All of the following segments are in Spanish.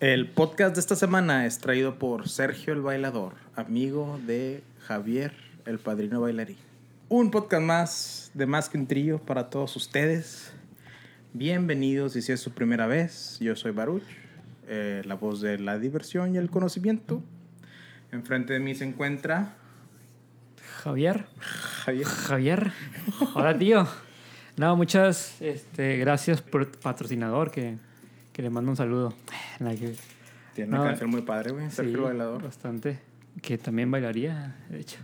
El podcast de esta semana es traído por Sergio el Bailador, amigo de Javier el Padrino Bailarín. Un podcast más de Más que un Trío para todos ustedes. Bienvenidos y si es su primera vez, yo soy Baruch, eh, la voz de la diversión y el conocimiento. Enfrente de mí se encuentra Javier. Javier. Javier. Hola, tío. No, muchas este, gracias por patrocinador que, que le mando un saludo. Que- Tiene una No, canción muy padre, güey. Sergio sí, el Bailador. Bastante. Que también bailaría, de hecho.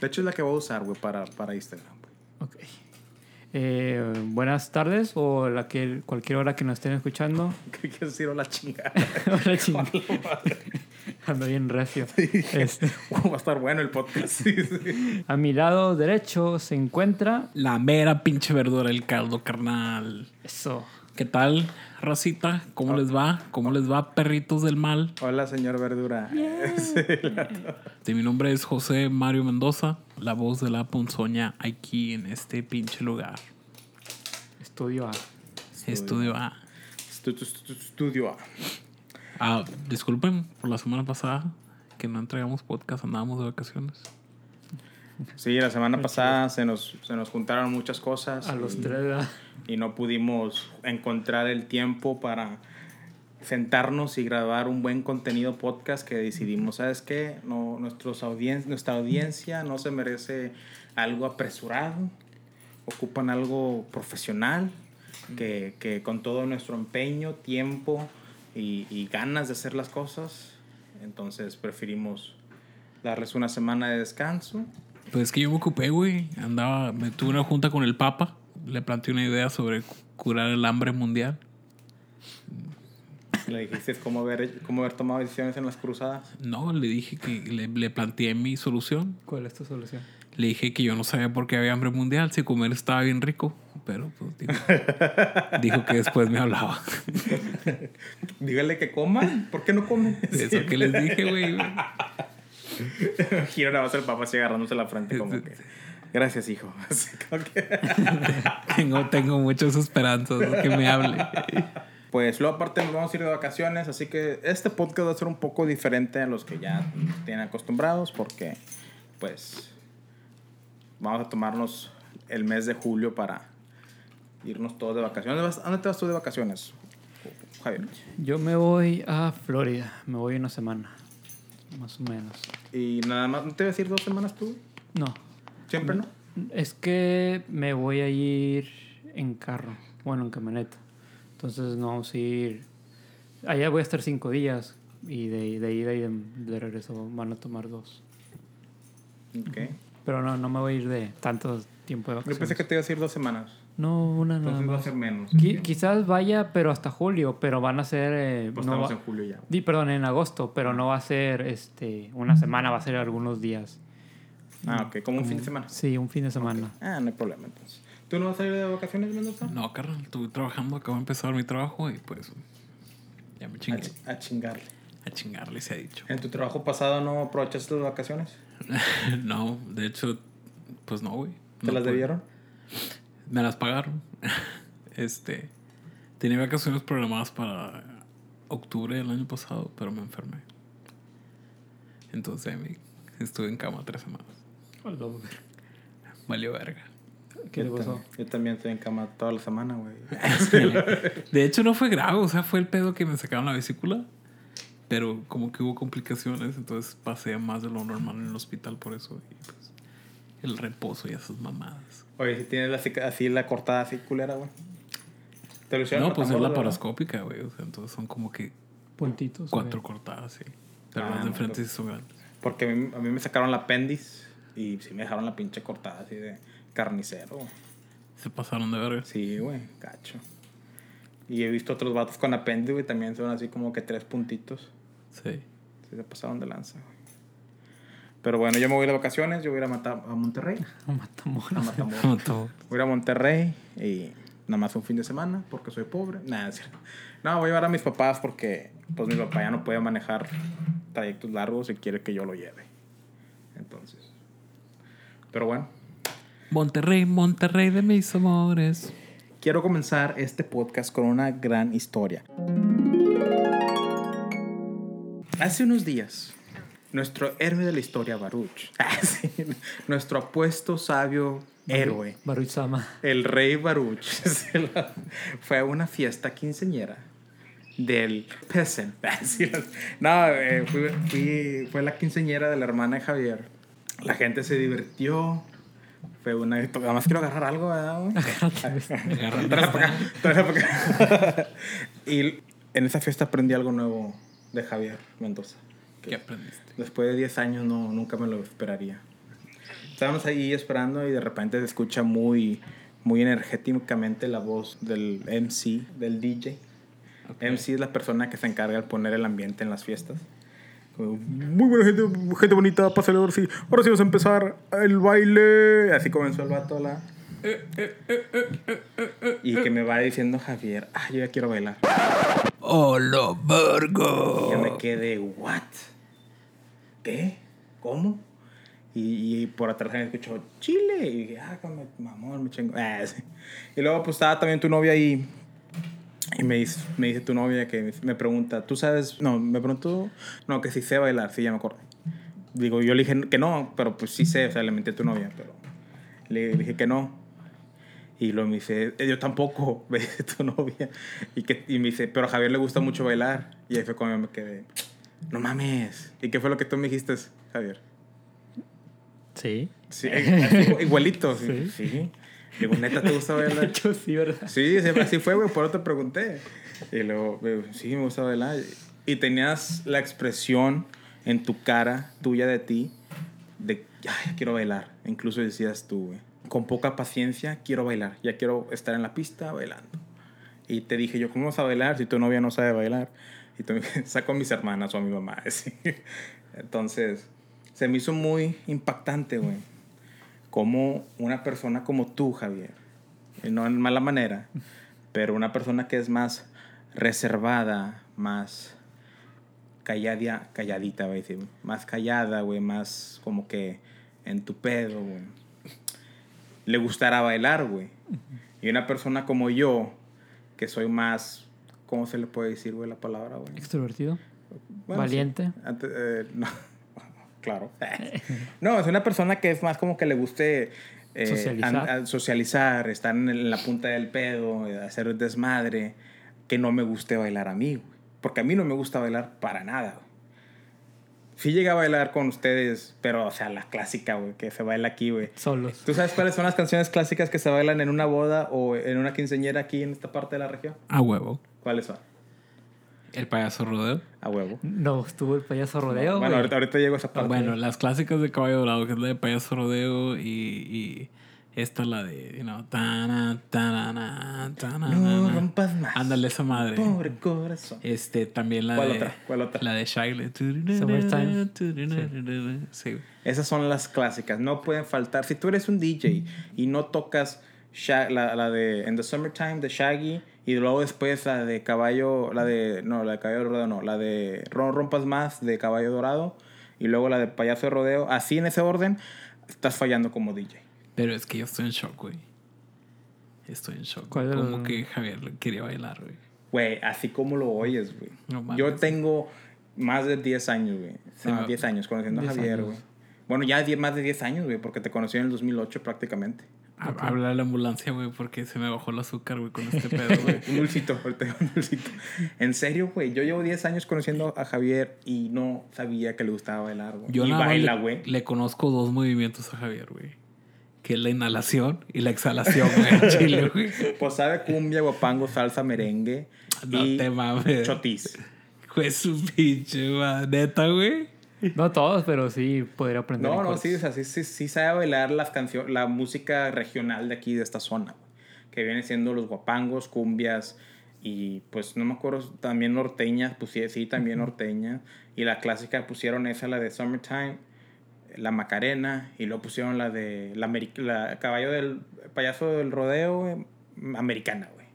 De hecho, es la que voy a usar, güey, para, para Instagram. güey. Ok. Eh, buenas tardes o la que, cualquier hora que nos estén escuchando. ¿Qué quieres decir? Hola chingada. Hola, ching- Ando bien recio. Este, va a estar bueno el podcast. Sí, sí. a mi lado derecho se encuentra. La mera pinche verdura, el caldo, carnal. Eso. ¿Qué tal, racita? ¿Cómo les va? ¿Cómo les va, perritos del mal? Hola, señor Verdura. Sí, mi nombre es José Mario Mendoza, la voz de la ponzoña aquí en este pinche lugar. Estudio A. Estudio A. Estu- estu- estu- Estudio A. Ah, disculpen por la semana pasada que no entregamos podcast, andábamos de vacaciones. Sí, la semana pasada se nos, se nos juntaron muchas cosas. A los y, tres. ¿verdad? y no pudimos encontrar el tiempo para sentarnos y grabar un buen contenido podcast que decidimos, ¿sabes qué? No, nuestros audien nuestra audiencia no se merece algo apresurado, ocupan algo profesional, que, que con todo nuestro empeño, tiempo y, y ganas de hacer las cosas, entonces preferimos darles una semana de descanso. Pues es que yo me ocupé, güey. Andaba, me tuve una junta con el Papa. Le planteé una idea sobre cu- curar el hambre mundial. Le dijiste cómo haber, cómo haber tomado decisiones en las cruzadas. No, le dije que le, le planteé mi solución. ¿Cuál es tu solución? Le dije que yo no sabía por qué había hambre mundial, si comer estaba bien rico. Pero pues dijo, dijo que después me hablaba. Dígale que coman. ¿Por qué no comen? Eso que les dije, güey. Giro nada más el papá así agarrándose la frente como que... Gracias, hijo. Que- Tengo, tengo muchas esperanzas de que me hable. Pues luego aparte nos vamos a ir de vacaciones, así que este podcast va a ser un poco diferente a los que ya tienen acostumbrados porque pues vamos a tomarnos el mes de julio para irnos todos de vacaciones. ¿Vas- ¿A dónde te vas tú de vacaciones, Javier? Yo me voy a Florida. Me voy una semana. Más o menos. Y nada más, ¿no te vas a ir dos semanas tú? No. ¿Siempre no? Es que me voy a ir en carro. Bueno, en camioneta. Entonces no vamos a ir. Allá voy a estar cinco días. Y de, de ida y de, de regreso van a tomar dos. Ok. Pero no, no me voy a ir de tanto tiempo de Yo vacaciones. pensé que te ibas a ir dos semanas. No, una nada Entonces va a más. ser menos. Qui- quizás vaya, pero hasta julio. Pero van a ser. eh, Pues no estamos va- en julio ya. Di, perdón, en agosto, pero no va a ser este una semana, va a ser algunos días. Ah, ok. Como un fin de semana. Sí, un fin de semana. Ah, no hay problema entonces. ¿Tú no vas a ir de vacaciones, Mendoza? No, carnal, estuve trabajando, acabo de empezar mi trabajo y pues ya me A, chingué. ch- a chingarle. A chingarle se ha dicho. ¿En tu trabajo pasado no aprovechaste las vacaciones? no, de hecho, pues no, güey. ¿Te No las pude. debieron? Me las pagaron. este. Tenía vacaciones programadas para octubre del año pasado, pero me enfermé. Entonces me- estuve en cama tres semanas. Valió verga. ¿Qué le Yo pasó? también- Yo también estoy en cama toda la semana, güey. De hecho, no fue grave, o sea, fue el pedo que me sacaron la vesícula. Pero como que hubo complicaciones, entonces pasé más de lo normal en el hospital por eso. Y pues, el reposo y esas mamadas. Oye, si tienes la, así la cortada así culera, güey. ¿Te lo hicieron No, pues es la verdad? parascópica, güey. O sea, entonces son como que Puntitos. cuatro güey. cortadas, sí. Pero Ah, las de enfrente sí son grandes. Porque a mí, a mí me sacaron la apéndice y sí me dejaron la pinche cortada así de carnicero. Se pasaron de verga. Sí, güey, cacho. Y he visto otros vatos con apéndice, güey, también son así como que tres puntitos. Sí. Sí, se pasaron de lanza, güey. Pero bueno, yo me voy de vacaciones, yo voy a ir a, Mata- a Monterrey. Matamoros. A Matamoros. Todo. Voy a ir a Monterrey y nada más un fin de semana porque soy pobre. Nada. No, voy a llevar a mis papás porque pues mi papá ya no puede manejar trayectos largos y quiere que yo lo lleve. Entonces. Pero bueno, Monterrey, Monterrey de mis amores. quiero comenzar este podcast con una gran historia. Hace unos días, nuestro héroe de la historia, Baruch, ah, nuestro apuesto sabio héroe, Baruch Sama. el rey Baruch, fue a una fiesta quinceñera del Peasant. Ah, No, eh, fui- fui- fue la quinceñera de la hermana de Javier. La gente se divirtió. Fue una... Además quiero agarrar algo, ¿verdad? y en esa fiesta aprendí algo nuevo de Javier Mendoza. ¿Qué aprendiste? Después de 10 años no, nunca me lo esperaría. Estábamos ahí esperando y de repente se escucha muy, muy energéticamente la voz del MC, del DJ. MC es la persona que se encarga de poner el ambiente en las fiestas. Muy buena gente, gente bonita, pásale ahora sí. Ahora sí vamos a empezar el baile. Así comenzó el vato la... Y que me va diciendo Javier, ah, yo ya quiero bailar. ¡Hola, Y Virgo! yo me quedé, ¿what? ¿Qué? ¿Cómo? Y, y por atrás me escuchó, Chile. Y dije, ah, mamón, me chingo. Ah, sí. Y luego, pues estaba también tu novia ahí. Y me dice, me dice tu novia que me pregunta, ¿tú sabes? No, me preguntó, no, que si sé bailar, sí, ya me acuerdo. Digo, yo le dije que no, pero pues sí sé, o sea, le menté a tu novia, pero le dije que no. Y luego me dice, "Eh, yo tampoco, me dice tu novia. Y, que, y me dice, pero a Javier le gusta mucho bailar. Y ahí fue cuando me quedé, no mames. ¿Y qué fue lo que tú me dijiste, Javier? Sí. Sí, así, igualito, sí. Sí. sí. Digo, neta, ¿te gusta De bailar? hecho, sí, ¿verdad? Sí, sí, así fue, güey, por eso te pregunté. Y luego, sí, me gusta bailar. Y tenías la expresión en tu cara, tuya de ti, de, ay, quiero bailar. Incluso decías tú, güey, con poca paciencia, quiero bailar. Ya quiero estar en la pista bailando. Y te dije yo, ¿cómo vas a bailar si tu novia no sabe bailar? Y dijiste, saco a mis hermanas o a mi mamá. así. Entonces, se me hizo muy impactante, güey. Como una persona como tú, Javier, y no en mala manera, pero una persona que es más reservada, más callada, calladita, voy a decir, más callada, güey, más como que en tu pedo, güey. Le gustará bailar, güey. Y una persona como yo, que soy más, ¿cómo se le puede decir, güey, la palabra, güey? Extrovertido. Bueno, sí. Valiente. Antes, eh, no, claro. No, es una persona que es más como que le guste eh, Socializar. an- a- socializar, estar en la punta del pedo, eh, hacer desmadre, que no me guste bailar a mí, güey. Porque a mí no me gusta bailar para nada, güey. Sí llegué a bailar con ustedes, pero, o sea, la clásica, güey, que se baila aquí, güey. Solos. ¿Tú sabes cuáles son las canciones clásicas que se bailan en una boda o en una quinceñera aquí en esta parte de la región? A huevo. ¿Cuáles son? El payaso rodeo. A huevo. No, estuvo el payaso rodeo. bueno, ahorita, ahorita llego a esa parte. Bueno, las clásicas de Caballo Dorado, que es la de payaso rodeo y, y esta la de, you know, tana, tanana, tanana. No rompas más. Ándale esa madre. Pobre corazón. Este, también la ¿Cuál de... otra? ¿Cuál otra? La de. Summertime. Sí. güey. Esas son las clásicas. No pueden faltar. Si tú eres un DJ y no tocas la, la de In the Summertime de Shaggy y luego después la de Caballo, la de, no, la de Caballo Dorado, no, la de Ron Rompas Más de Caballo Dorado y luego la de Payaso de Rodeo, así en ese orden, estás fallando como DJ. Pero es que yo estoy en shock, güey. Estoy en shock. ¿Cuál Como que Javier quería bailar, güey. Güey, así como lo oyes, güey. No mames. Yo tengo más de 10 años, güey. No, Ah, 10 años conociendo a 10 Javier, güey. Bueno, ya 10 más de 10 años, güey, porque te conocí en el 2008 prácticamente. Ha- Habla la ambulancia, güey, porque se me bajó el azúcar, güey, con este pedo, güey. Un dulcito, un dulcito. En serio, güey. Yo llevo 10 años conociendo a Javier y no sabía que le gustaba bailar, güey. Yo y nada baila, güey. le conozco dos movimientos a Javier, güey. Que es la inhalación y la exhalación, güey, Chile, güey. Pues sabe cumbia, guapango, salsa, merengue No y te mames. chotis. Fue su pinche, ma- neta, güey. No todos, pero sí podría aprender. No, no, sí, o sea, sí, sí, sí sabe bailar las canciones, la música regional de aquí, de esta zona. Que viene siendo los guapangos, cumbias y pues no me acuerdo, también norteñas, pues sí, también norteñas. Y la clásica pusieron esa, la de Summertime, la Macarena, y luego pusieron la de la, caballo del payaso del rodeo, americana, güey.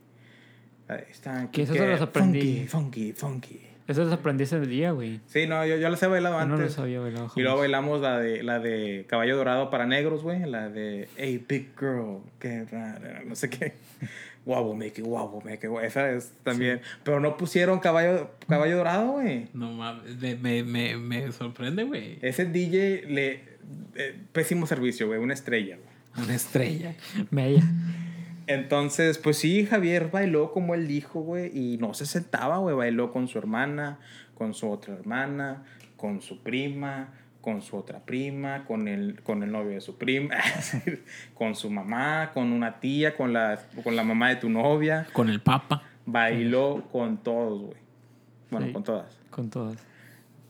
Esta, Que se los aprendí. Funky, funky, funky. Eso las aprendí ese día, güey. Sí, no, yo, yo las he bailado Yo antes. no lo sabía bailar. Y luego bailamos la de, la de Caballo Dorado para negros, güey. La de Hey, big girl, qué rara, no sé qué. Guau, it, guau, it. Esa es también. Pero no pusieron Caballo, caballo Dorado, güey. No mames, me, me, me, me sorprende, güey. Ese DJ le. eh, pésimo servicio, güey. Una estrella, güey. Una estrella. Mella. Entonces, pues sí, Javier bailó como él dijo, güey, y no se sentaba, güey, bailó con su hermana, con su otra hermana, con su prima, con su otra prima, con el, con el novio de su prima, con su mamá, con una tía, con la, con la mamá de tu novia. Con el papa. Bailó con todos, güey. Bueno, Sí. con todas. Con todas.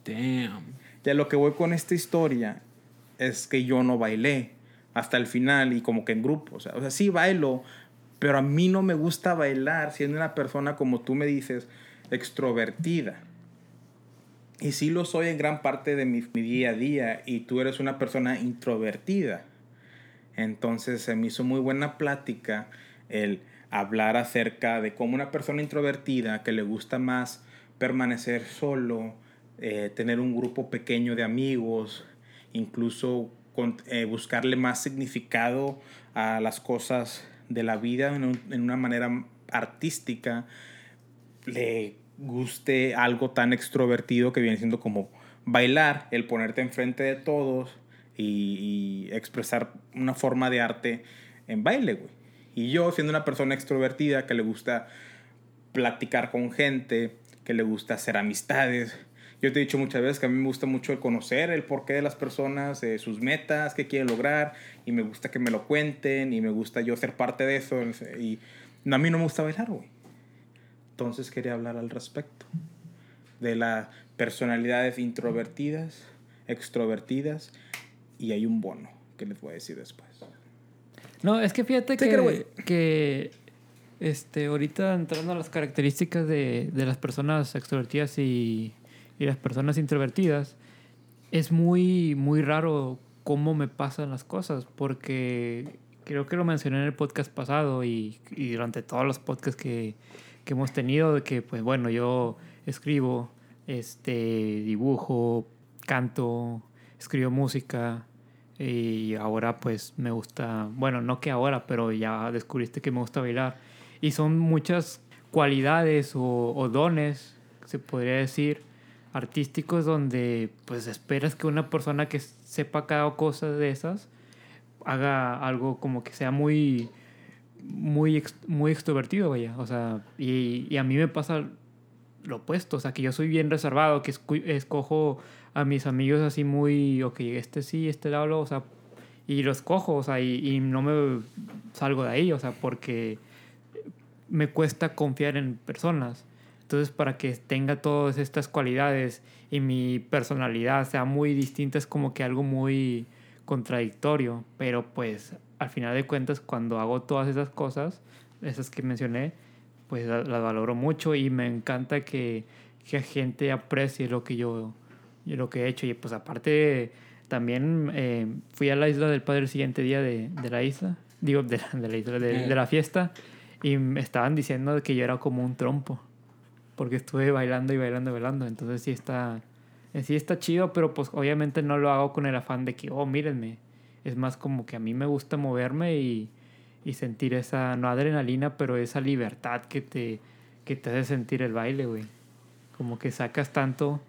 Damn. Ya lo que voy con esta historia es que yo no bailé hasta el final y como que en grupo. O sea, o sea, sí bailo, pero a mí no me gusta bailar siendo una persona, como tú me dices, extrovertida. Y sí lo soy en gran parte de mi, día a día y tú eres una persona introvertida. Entonces se me hizo muy buena plática el hablar acerca de cómo una persona introvertida que le gusta más permanecer solo, eh, tener un grupo pequeño de amigos, incluso con- eh, buscarle más significado a las cosas de la vida en, un- en una manera artística, le guste algo tan extrovertido que viene siendo como bailar, el ponerte enfrente de todos y, y expresar una forma de arte en baile, güey. Y yo, siendo una persona extrovertida que le gusta platicar con gente, que le gusta hacer amistades. Yo te he dicho muchas veces que a mí me gusta mucho el conocer el porqué de las personas, eh, sus metas, qué quieren lograr, y me gusta que me lo cuenten, y me gusta yo ser parte de eso. Y a mí no me gusta bailar, güey. Entonces quería hablar al respecto de las personalidades introvertidas, extrovertidas, y hay un bono que les voy a decir después. No, es que fíjate que, que este, ahorita entrando a las características de, de las personas extrovertidas y, y las personas introvertidas, es muy, muy raro cómo me pasan las cosas, porque creo que lo mencioné en el podcast pasado y, y durante todos los podcasts que, que hemos tenido, de que, pues bueno, yo escribo, este, dibujo, canto, escribo música, y ahora pues me gusta, bueno, no que ahora, pero ya descubriste que me gusta bailar. Y son muchas cualidades o, o dones, se podría decir, artísticos donde pues esperas que una persona que sepa cada cosa de esas haga algo como que sea muy muy muy extrovertido vaya. O sea y, y a mí me pasa lo opuesto. O sea que yo soy bien reservado que escojo a mis amigos así muy ok este sí este le hablo o sea y los cojo o sea y no me salgo de ahí o sea porque me cuesta confiar en personas entonces para que tenga todas estas cualidades y mi personalidad sea muy distinta es como que algo muy contradictorio. Pero pues al final de cuentas cuando hago todas esas cosas esas que mencioné pues la- las valoro mucho y me encanta que, que gente aprecie lo que yo lo que he hecho. Y pues aparte también eh, fui a la isla del padre el siguiente día de, de la isla digo de la, de la isla de, de la fiesta y me estaban diciendo que yo era como un trompo porque estuve bailando y bailando y bailando entonces sí está sí está chido pero pues obviamente no lo hago con el afán de que oh mírenme es más como que a mí me gusta moverme y, y sentir esa no adrenalina pero esa libertad que te que te hace sentir el baile güey como que sacas tanto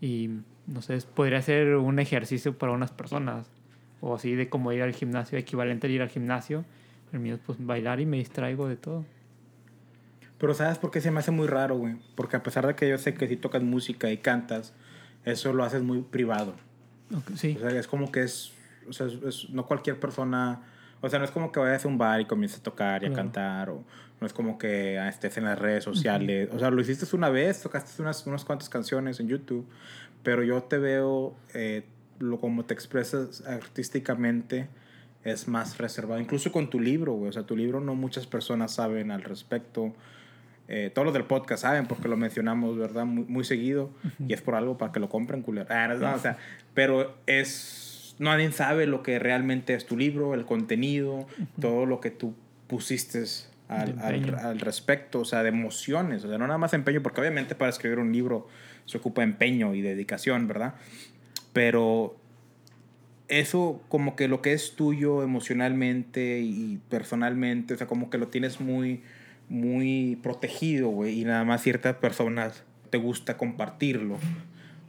y no sé, podría ser un ejercicio para unas personas o así de como ir al gimnasio, equivalente a ir al gimnasio. El mío es pues bailar y me distraigo de todo. Pero ¿sabes por qué se me hace muy raro, güey? Porque a pesar de que yo sé que si tocas música y cantas, eso lo haces muy privado. Ok, Sí, O sea, es como que es, o sea, es- es- no cualquier persona, o sea, no es como que vayas a un bar y comiences a tocar y a Claro. cantar, o no es como que ah, estés en las redes sociales. O sea, lo hiciste una vez, tocaste unas, unas cuantas canciones en YouTube, pero yo te veo, eh, lo como te expresas artísticamente, es más reservado. Incluso con tu libro, güey. O sea, tu libro no muchas personas saben al respecto. Eh, todos los del podcast saben porque lo mencionamos, ¿verdad? Muy, muy seguido. Y es por algo para que lo compren, culero. Ah, no, no, o sea, pero es... Nadie sabe lo que realmente es tu libro, el contenido, todo lo que tú pusiste al, al, al respecto, o sea, de emociones. O sea, no nada más empeño, porque obviamente para escribir un libro se ocupa empeño y dedicación, ¿verdad? Pero eso como que lo que es tuyo emocionalmente y personalmente, o sea, como que lo tienes muy, muy protegido, güey, y nada más ciertas personas te gusta compartirlo.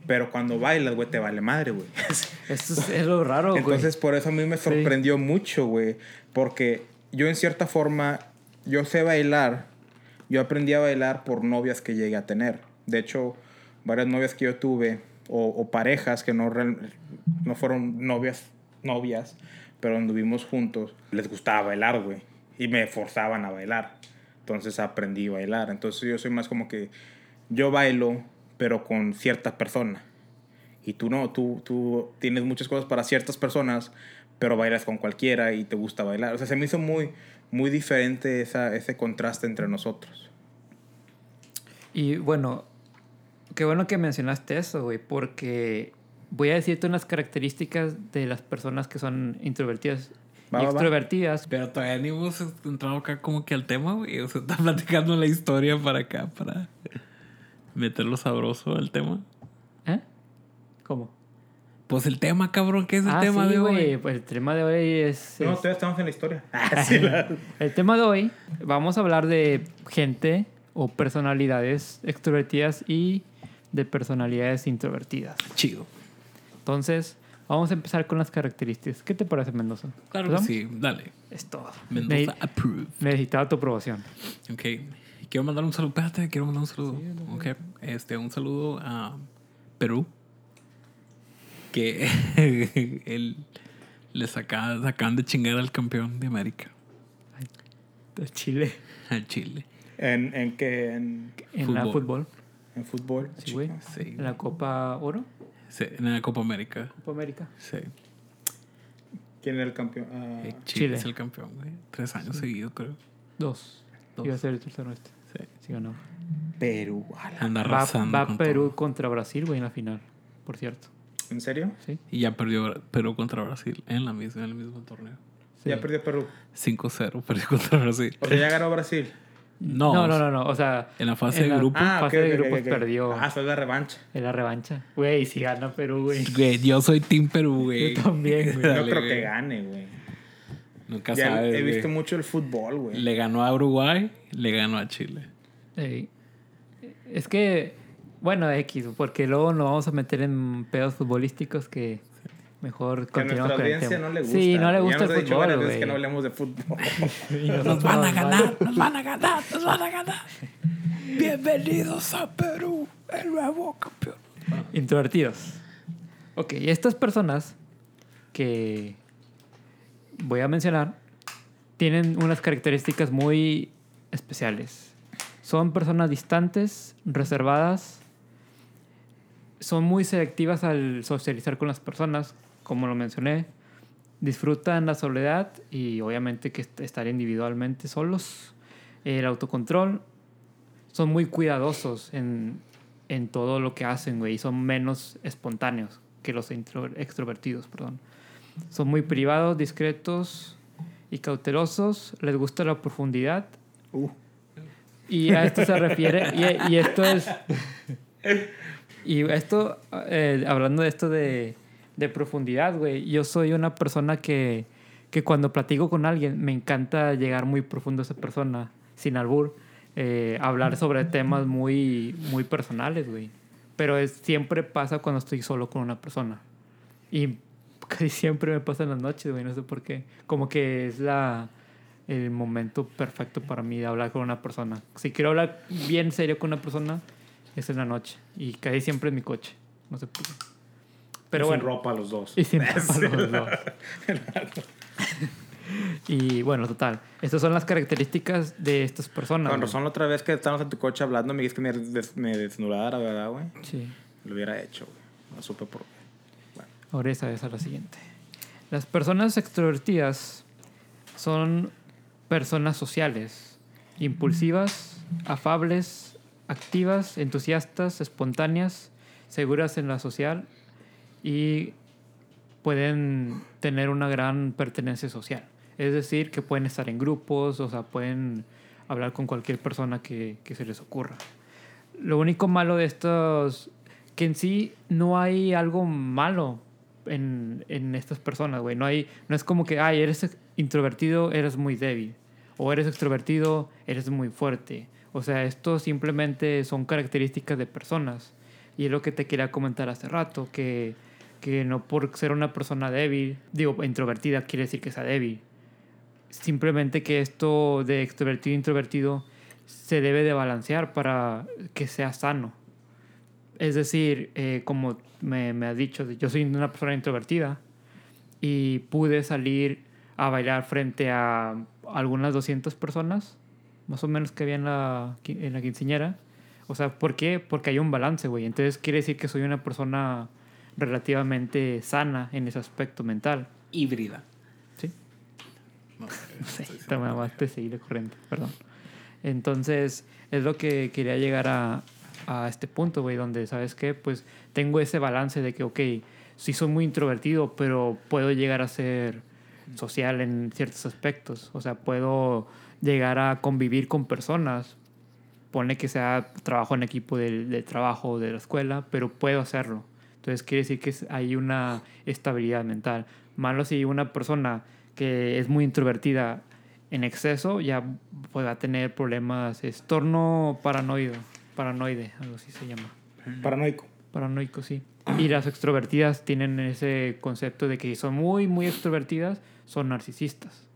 Pero cuando bailas, güey, te vale madre, güey. Esto es, es lo raro, güey. Entonces, por eso a mí me Sí. sorprendió mucho, güey. Porque yo, en cierta forma, yo sé bailar. Yo aprendí a bailar por novias que llegué a tener. De hecho, varias novias que yo tuve, o, o parejas que no, no fueron novias, novias, pero anduvimos juntos, les gustaba bailar, güey. Y me forzaban a bailar. Entonces aprendí a bailar. Entonces yo soy más como que yo bailo, pero con cierta persona. Y tú no, tú, tú tienes muchas cosas para ciertas personas, pero bailas con cualquiera y te gusta bailar. O sea, se me hizo muy, muy diferente esa, ese contraste entre nosotros. Y bueno, qué bueno que mencionaste eso, güey, porque voy a decirte unas características de las personas que son introvertidas Va, y va, va. extrovertidas. Pero todavía ni hemos entrado acá como que al tema, güey. O sea, está platicando la historia para acá, para meterlo sabroso al tema. ¿Eh? ¿Cómo? Pues el tema, cabrón, ¿qué es el ah, tema sí, de hoy? pues el tema de hoy es... No, es- todavía estamos en la historia. el tema de hoy, vamos a hablar de gente o personalidades extrovertidas y de personalidades introvertidas. Chido. Entonces, vamos a empezar con las características. ¿Qué te parece, Mendoza? Claro que sí, dale. Es todo. Mendoza Ne- approve. necesitaba tu aprobación. Ok. Quiero mandar un saludo. Espérate, quiero mandar un saludo. Ok. Este, un saludo a Perú. Que él le saca, sacan de chingar al campeón de América, De Chile. al Chile. ¿En, en qué? En, En la Fútbol. en fútbol. Sí, güey. Sí. En la Copa Oro. Sí, en la Copa América. Copa América. Sí. ¿Quién era el campeón? Eh, Chile, Chile. es el campeón, güey. Tres años seguidos, creo. Dos. Dos. Iba a ser el tercero este. Sí. Sí ganó. Perú. a la- Anda Va, arrasando. va con Perú todo. contra Brasil, güey, en la final. Por cierto. ¿En serio? Sí. Y ya perdió Perú contra Brasil en, la misma, en el mismo torneo. Sí. Ya perdió Perú. 5-0 perdió contra Brasil. O sea, ya ganó Brasil. No, No, no, no, no. O sea, En la fase En de la- grupo. Ah, fase de ok, ok, grupos perdió. Ah, fue la revancha. en la revancha. Güey, si gana Perú, güey. Güey, yo soy Team Perú, güey. Yo también, güey. No creo que gane, güey. Nunca Ya sabes, he visto mucho el fútbol, güey. Le ganó a Uruguay, le ganó a Chile. Ey. Es que, bueno, X, porque luego nos vamos a meter en pedos futbolísticos que mejor Que a nuestra audiencia tema. no le gusta. Sí, no le Ya gusta nos ha el dicho fútbol, veces que no hablemos de fútbol. Nos nosotros van a nos ganar, nos van a ganar, nos van a ganar. Bienvenidos a Perú, el nuevo campeón. Introvertidos. Ok, estas personas que voy a mencionar tienen unas características muy especiales. Son personas distantes, reservadas, son muy selectivas al socializar con las personas, como lo mencioné. Disfrutan la soledad y obviamente que est- estar individualmente solos. El autocontrol. Son muy cuidadosos en, en todo lo que hacen, güey. y Son menos espontáneos que los intro- extrovertidos, perdón. Son muy privados, discretos y cautelosos. Les gusta la profundidad. Uh. Y a esto se refiere. Y, y esto es. Y esto, eh, hablando de esto de, de profundidad, güey. Yo soy una persona que, que cuando platico con alguien me encanta llegar muy profundo a esa persona, sin albur. eh, hablar sobre temas muy, muy personales, güey. Pero es, siempre pasa cuando estoy solo con una persona. Y casi siempre me pasa en las noches, güey. No sé por qué. Como que es la el momento perfecto para mí de hablar con una persona. Si quiero hablar bien serio con una persona, es en la noche. Y casi siempre en mi coche. No sé por qué. Pero Y sin bueno. ropa los dos. Y sin ropa los dos. y bueno, total. Estas son las características de estas personas. Con razón, la otra vez que estábamos en tu coche hablando, me dijiste que me, des- me desnudara, ¿verdad, güey? Sí. Lo hubiera hecho, güey. No supe por qué. Bueno. Ahora esa es a la siguiente. Las personas extrovertidas son personas sociales, impulsivas, afables, activas, entusiastas, espontáneas, seguras en la social y pueden tener una gran pertenencia social. Es decir, que pueden estar en grupos, o sea, pueden hablar con cualquier persona que, se les ocurra. Lo único malo de estos, que en sí no hay algo malo en, en estas personas, güey. No, no es como que, ay, eres introvertido, eres muy débil. O eres extrovertido, eres muy fuerte. O sea, esto simplemente son características de personas. Y es lo que te quería comentar hace rato, que, que no por ser una persona débil, digo, introvertida, quiere decir que sea débil. Simplemente que esto de extrovertido e introvertido se debe de balancear para que sea sano. Es decir, eh, como me, me has dicho, yo soy una persona introvertida y pude salir a bailar frente a algunas 200 personas, más o menos que había en la, en la quinceañera. O sea, ¿por qué? Porque hay un balance, güey. Entonces quiere decir que soy una persona relativamente sana en ese aspecto mental. Híbrida. ¿Sí? No, Sí, te me seguir corriente, perdón. Entonces, es lo que quería llegar a, a este punto, güey, donde, ¿sabes qué? Pues tengo ese balance de que, ok, sí soy muy introvertido, pero puedo llegar a ser social en ciertos aspectos. O sea, puedo llegar a convivir con personas. Pone que sea trabajo en equipo del, del trabajo de la escuela, pero puedo hacerlo. Entonces quiere decir que hay una estabilidad mental. Malo si una persona que es muy introvertida en exceso ya pues, va a tener problemas, es torno paranoide, paranoide, algo así se llama. Paranoico. Paranoico, sí. Y las extrovertidas tienen ese concepto de que si son muy, muy extrovertidas, son narcisistas.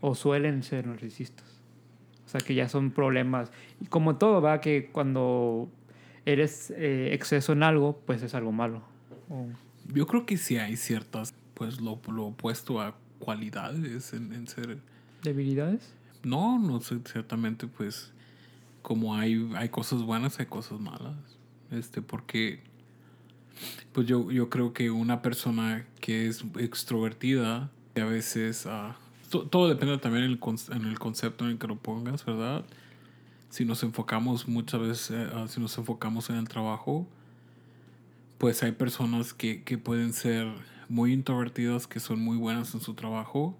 O suelen ser narcisistas. O sea que ya son problemas. Y como todo, va que cuando eres eh, exceso en algo, pues es algo malo. Yo creo que sí hay ciertas, pues lo, lo opuesto a cualidades en, en ser... ¿Debilidades? No, no sé, ciertamente pues como hay, hay cosas buenas, hay cosas malas. Este, porque pues yo, yo creo que una persona que es extrovertida, que a veces... ah, to- todo depende también en el, en el concepto en el que lo pongas, ¿verdad? Si nos enfocamos muchas veces, eh, ah, si nos enfocamos en el trabajo, pues hay personas que, que pueden ser muy introvertidas, que son muy buenas en su trabajo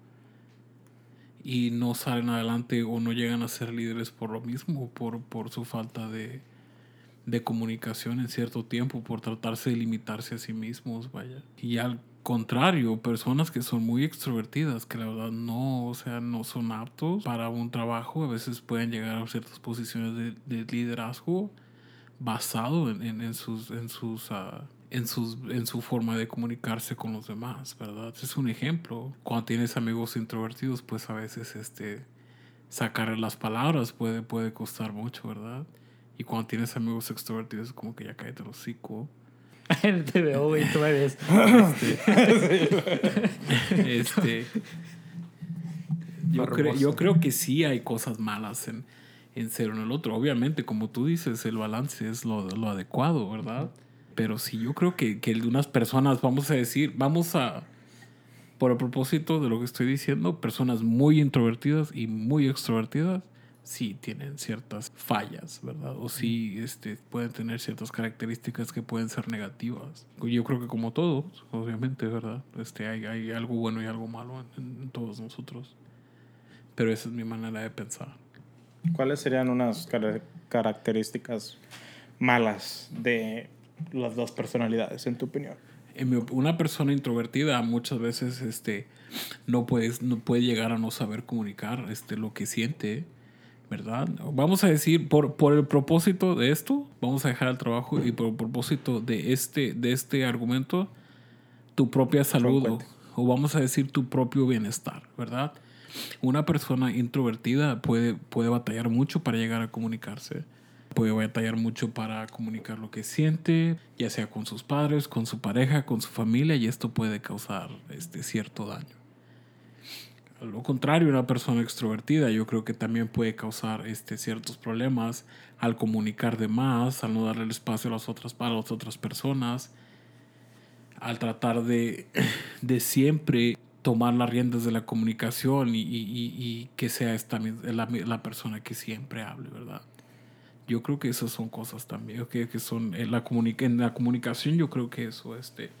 y no salen adelante o no llegan a ser líderes por lo mismo, por, por su falta de, de comunicación en cierto tiempo, por tratarse de limitarse a sí mismos, vaya. Y contrario, personas que son muy extrovertidas, que la verdad no, o sea, no son aptos para un trabajo, a veces pueden llegar a ciertas posiciones de, de liderazgo basado en, en, sus, en sus ah, en, sus, en su forma de comunicarse con los demás, ¿verdad? Es un ejemplo. Cuando tienes amigos introvertidos, pues a veces este, sacar las palabras puede, puede costar mucho, ¿verdad? Y cuando tienes amigos extrovertidos, como que ya cállate el hocico. Te veo, güey, tú me ves. Este, yo, creo, yo creo que sí hay cosas malas en, en ser uno el otro. Obviamente, como tú dices, el balance es lo, lo adecuado, ¿verdad? Pero sí, yo creo que, que unas personas, vamos a decir, vamos a, por el propósito de lo que estoy diciendo, personas muy introvertidas y muy extrovertidas, sí tienen ciertas fallas, ¿verdad? O sí este, pueden tener ciertas características que pueden ser negativas. Yo creo que como todos, obviamente, ¿verdad? Este, hay, hay algo bueno y algo malo en, en todos nosotros. Pero esa es mi manera de pensar. ¿Cuáles serían unas cara- características malas de las dos personalidades, en tu opinión? En mi op- una persona introvertida muchas veces este, no, puedes, no puede llegar a no saber comunicar este, lo que siente, ¿verdad? Vamos a decir, por, por el propósito de esto, vamos a dejar el trabajo y por el propósito de este, de este argumento, tu propia salud o, o vamos a decir tu propio bienestar, ¿verdad? Una persona introvertida puede, puede batallar mucho para llegar a comunicarse. Puede batallar mucho para comunicar lo que siente, ya sea con sus padres, con su pareja, con su familia, y esto puede causar este, cierto daño. Lo contrario, una persona extrovertida yo creo que también puede causar este, ciertos problemas al comunicar de más, al no darle el espacio a las otras, para las otras personas, al tratar de, de siempre tomar las riendas de la comunicación y, y- y- que sea esta, la, la persona que siempre hable, ¿verdad? Yo creo que esas son cosas también, que, que son en la, en la comunicación yo creo que eso este,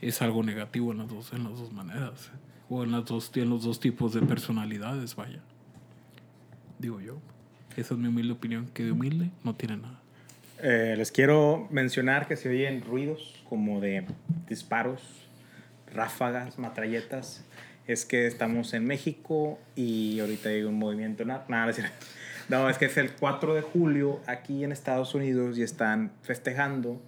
es algo negativo en las dos, en las dos maneras, o en, las dos, en los dos tipos de personalidades, vaya. Digo yo. Esa es mi humilde opinión, que de humilde no tiene nada. Eh, les quiero mencionar que se oyen ruidos como de disparos, ráfagas, matralletas. Es que estamos en México y ahorita hay un movimiento. Nada, nada. No, es que es el 4 de julio aquí en Estados Unidos y están festejando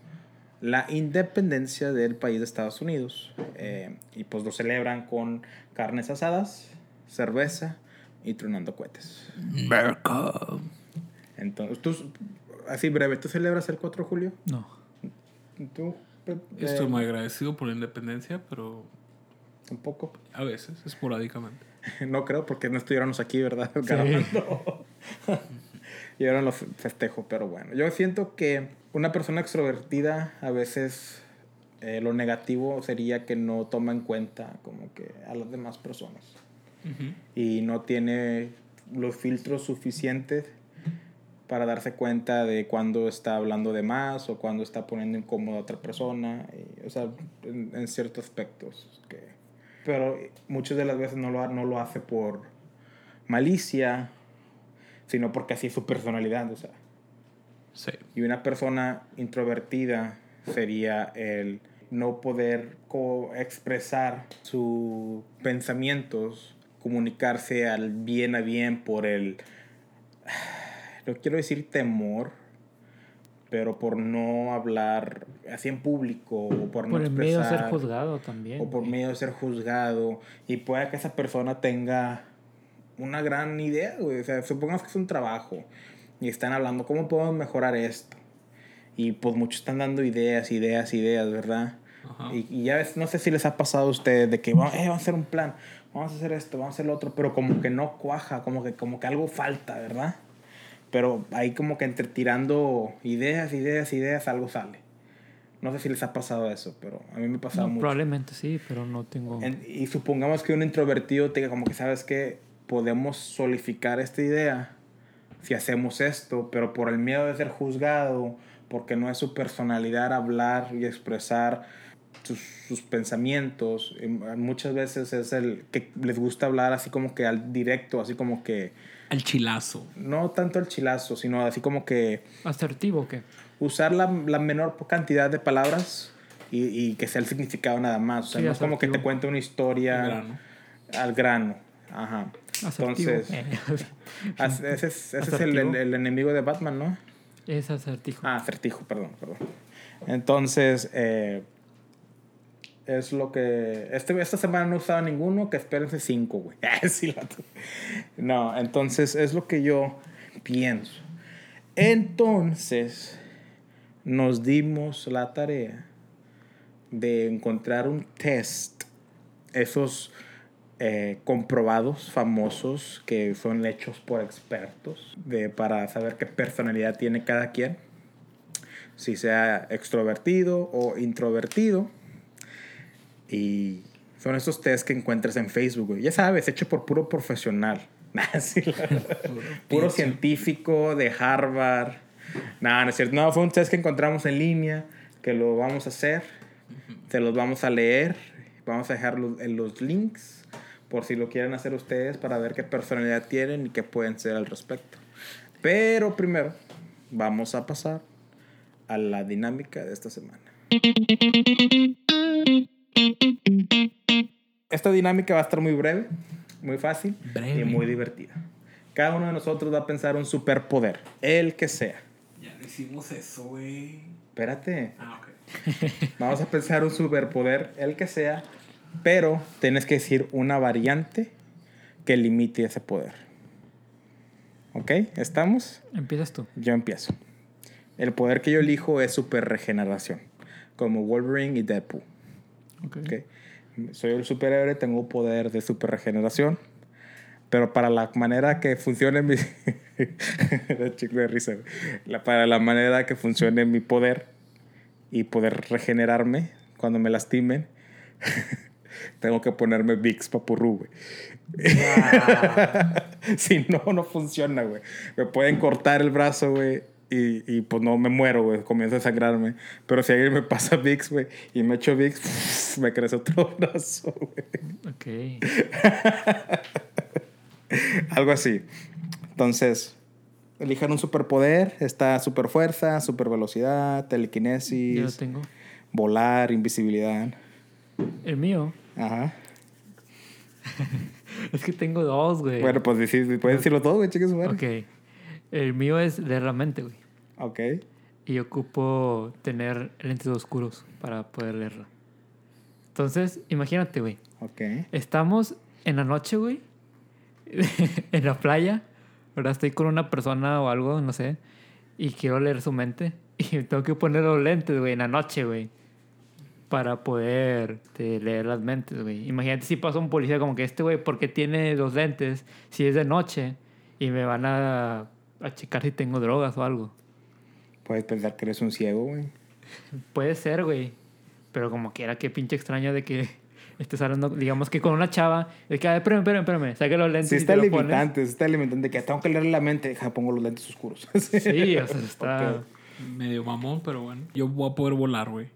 la independencia del país de Estados Unidos. Eh, y pues lo celebran con carnes asadas, cerveza y tronando cohetes. America. Entonces, tú, así breve, ¿tú celebras el 4 de julio? No. ¿Tú? Pe- Estoy eh, muy agradecido por la independencia, pero Tampoco. a veces, esporádicamente. No creo, porque no estuviéramos aquí, ¿verdad? Grabando. y ahora los festejo, pero bueno. Yo siento que una persona extrovertida a veces eh, lo negativo sería que no toma en cuenta como que a las demás personas. Y no tiene los filtros suficientes para darse cuenta de cuando está hablando de más o cuando está poniendo incómoda a otra persona. y, o sea, en, en ciertos aspectos. Que, pero muchas de las veces no lo, no lo hace por malicia, sino porque así es su personalidad. O sea, Sí. y una persona introvertida sería el no poder co- expresar sus pensamientos, comunicarse al bien a bien por el, no quiero decir temor, pero por no hablar así en público o por, no Por el miedo a ser expresar, juzgado también. o por miedo de ser juzgado y pueda que esa persona tenga una gran idea, güey. O sea, supongamos que es un trabajo y están hablando, ¿cómo podemos mejorar esto? Y pues muchos están dando ideas, ideas, ideas, ¿verdad? Y, y ya ves, no sé si les ha pasado a ustedes de que vamos, eh, vamos a hacer un plan, vamos a hacer esto, vamos a hacer lo otro, pero como que no cuaja, como que, como que algo falta, ¿verdad? Pero ahí como que entre tirando ideas, ideas, ideas, algo sale. No sé si les ha pasado eso, pero a mí me ha pasado No, mucho. probablemente sí, pero no tengo. En- y supongamos que un introvertido te diga como que sabes que podemos solidificar esta idea si hacemos esto, pero por el miedo de ser juzgado, porque no es su personalidad hablar y expresar sus, sus pensamientos, y muchas veces es el que les gusta hablar así como que al directo, así como que El chilazo. no tanto el chilazo, sino así como que ¿Asertivo o qué? usar la, la menor cantidad de palabras y, y que sea el significado nada más. O sea, Sí, no es como que te cuente una historia Al grano. al grano. Ajá. Asertivo. Entonces, Eh, ese es, ese es el, el- el enemigo de Batman, ¿no? es acertijo. Ah, acertijo, perdón, perdón. Entonces, eh, es lo que... Este, esta semana no he usado ninguno, que espérense cinco, güey. La- no, entonces es lo que yo pienso. Entonces, nos dimos la tarea de encontrar un test, esos eh, comprobados famosos que son hechos por expertos, de, para saber qué personalidad tiene cada quien, si sea extrovertido o introvertido. Y son esos test que encuentras en Facebook, güey. Ya sabes, hecho por puro profesional. La- puro científico de Harvard. No, no es cierto. No, fue un test que encontramos en línea, que lo vamos a hacer. Se los vamos a leer. Vamos a dejar los, en los links por si lo quieren hacer ustedes para ver qué personalidad tienen y qué pueden ser al respecto. Pero primero, vamos a pasar a la dinámica de esta semana. Esta dinámica va a estar muy breve, muy fácil Breve. y muy divertida. Cada uno de nosotros va a pensar un superpoder, el que sea. Ya no hicimos eso, güey. Espérate, Ah, ok. vamos a pensar un superpoder, el que sea, pero tienes que decir una variante que limite ese poder. ¿Ok? ¿Estamos? Empiezas tú. Yo empiezo. El poder que yo elijo es super regeneración, como Wolverine y Deadpool. Ok. ¿ok? Soy el superhéroe, tengo poder de super regeneración, pero para la manera que funcione mi... Chico de risa. La- para la manera que funcione mi poder y poder regenerarme cuando me lastimen, tengo que ponerme Vicks Papurru, güey. si no, no funciona, güey. Me pueden cortar el brazo, güey. Y, y pues no me muero, güey. Comienza a sangrarme. Pero si alguien me pasa Vicks, güey, y me echo Vicks, me crece otro brazo, güey. Ok. Algo así. Entonces, elijan un superpoder. Está super fuerza, super velocidad, Yo lo telequinesis, tengo. volar, invisibilidad. El mío. Ajá. Es que tengo dos, güey. Bueno, pues decí- puedes decirlo todo, güey, cheque su madre. Ok. El mío es leer la mente, güey. Ok. Y ocupo tener lentes oscuros para poder leerla. Entonces, imagínate, güey. Ok. Estamos en la noche, güey. en la playa. ¿Verdad? Estoy con una persona o algo, no sé. Y quiero leer su mente. Y tengo que poner los lentes, güey, en la noche, güey. Para poder este, leer las mentes, güey. Imagínate si pasa un policía como que este, güey, ¿por qué tiene los lentes si es de noche? Y me van a, a checar si tengo drogas o algo. Puedes pensar que eres un ciego, güey. Puede ser, güey. Pero como quiera, qué pinche extraño de que estés hablando, digamos que con una chava. Es que, a ver, espérame, espérame, espérame. Saque los lentes Sí y está te lo pones. limitante, sí está limitante. Que tengo que leer la mente. Deja, pongo los lentes oscuros. Sí, o sea, está... Ok. Medio mamón, pero bueno. Yo voy a poder volar, güey.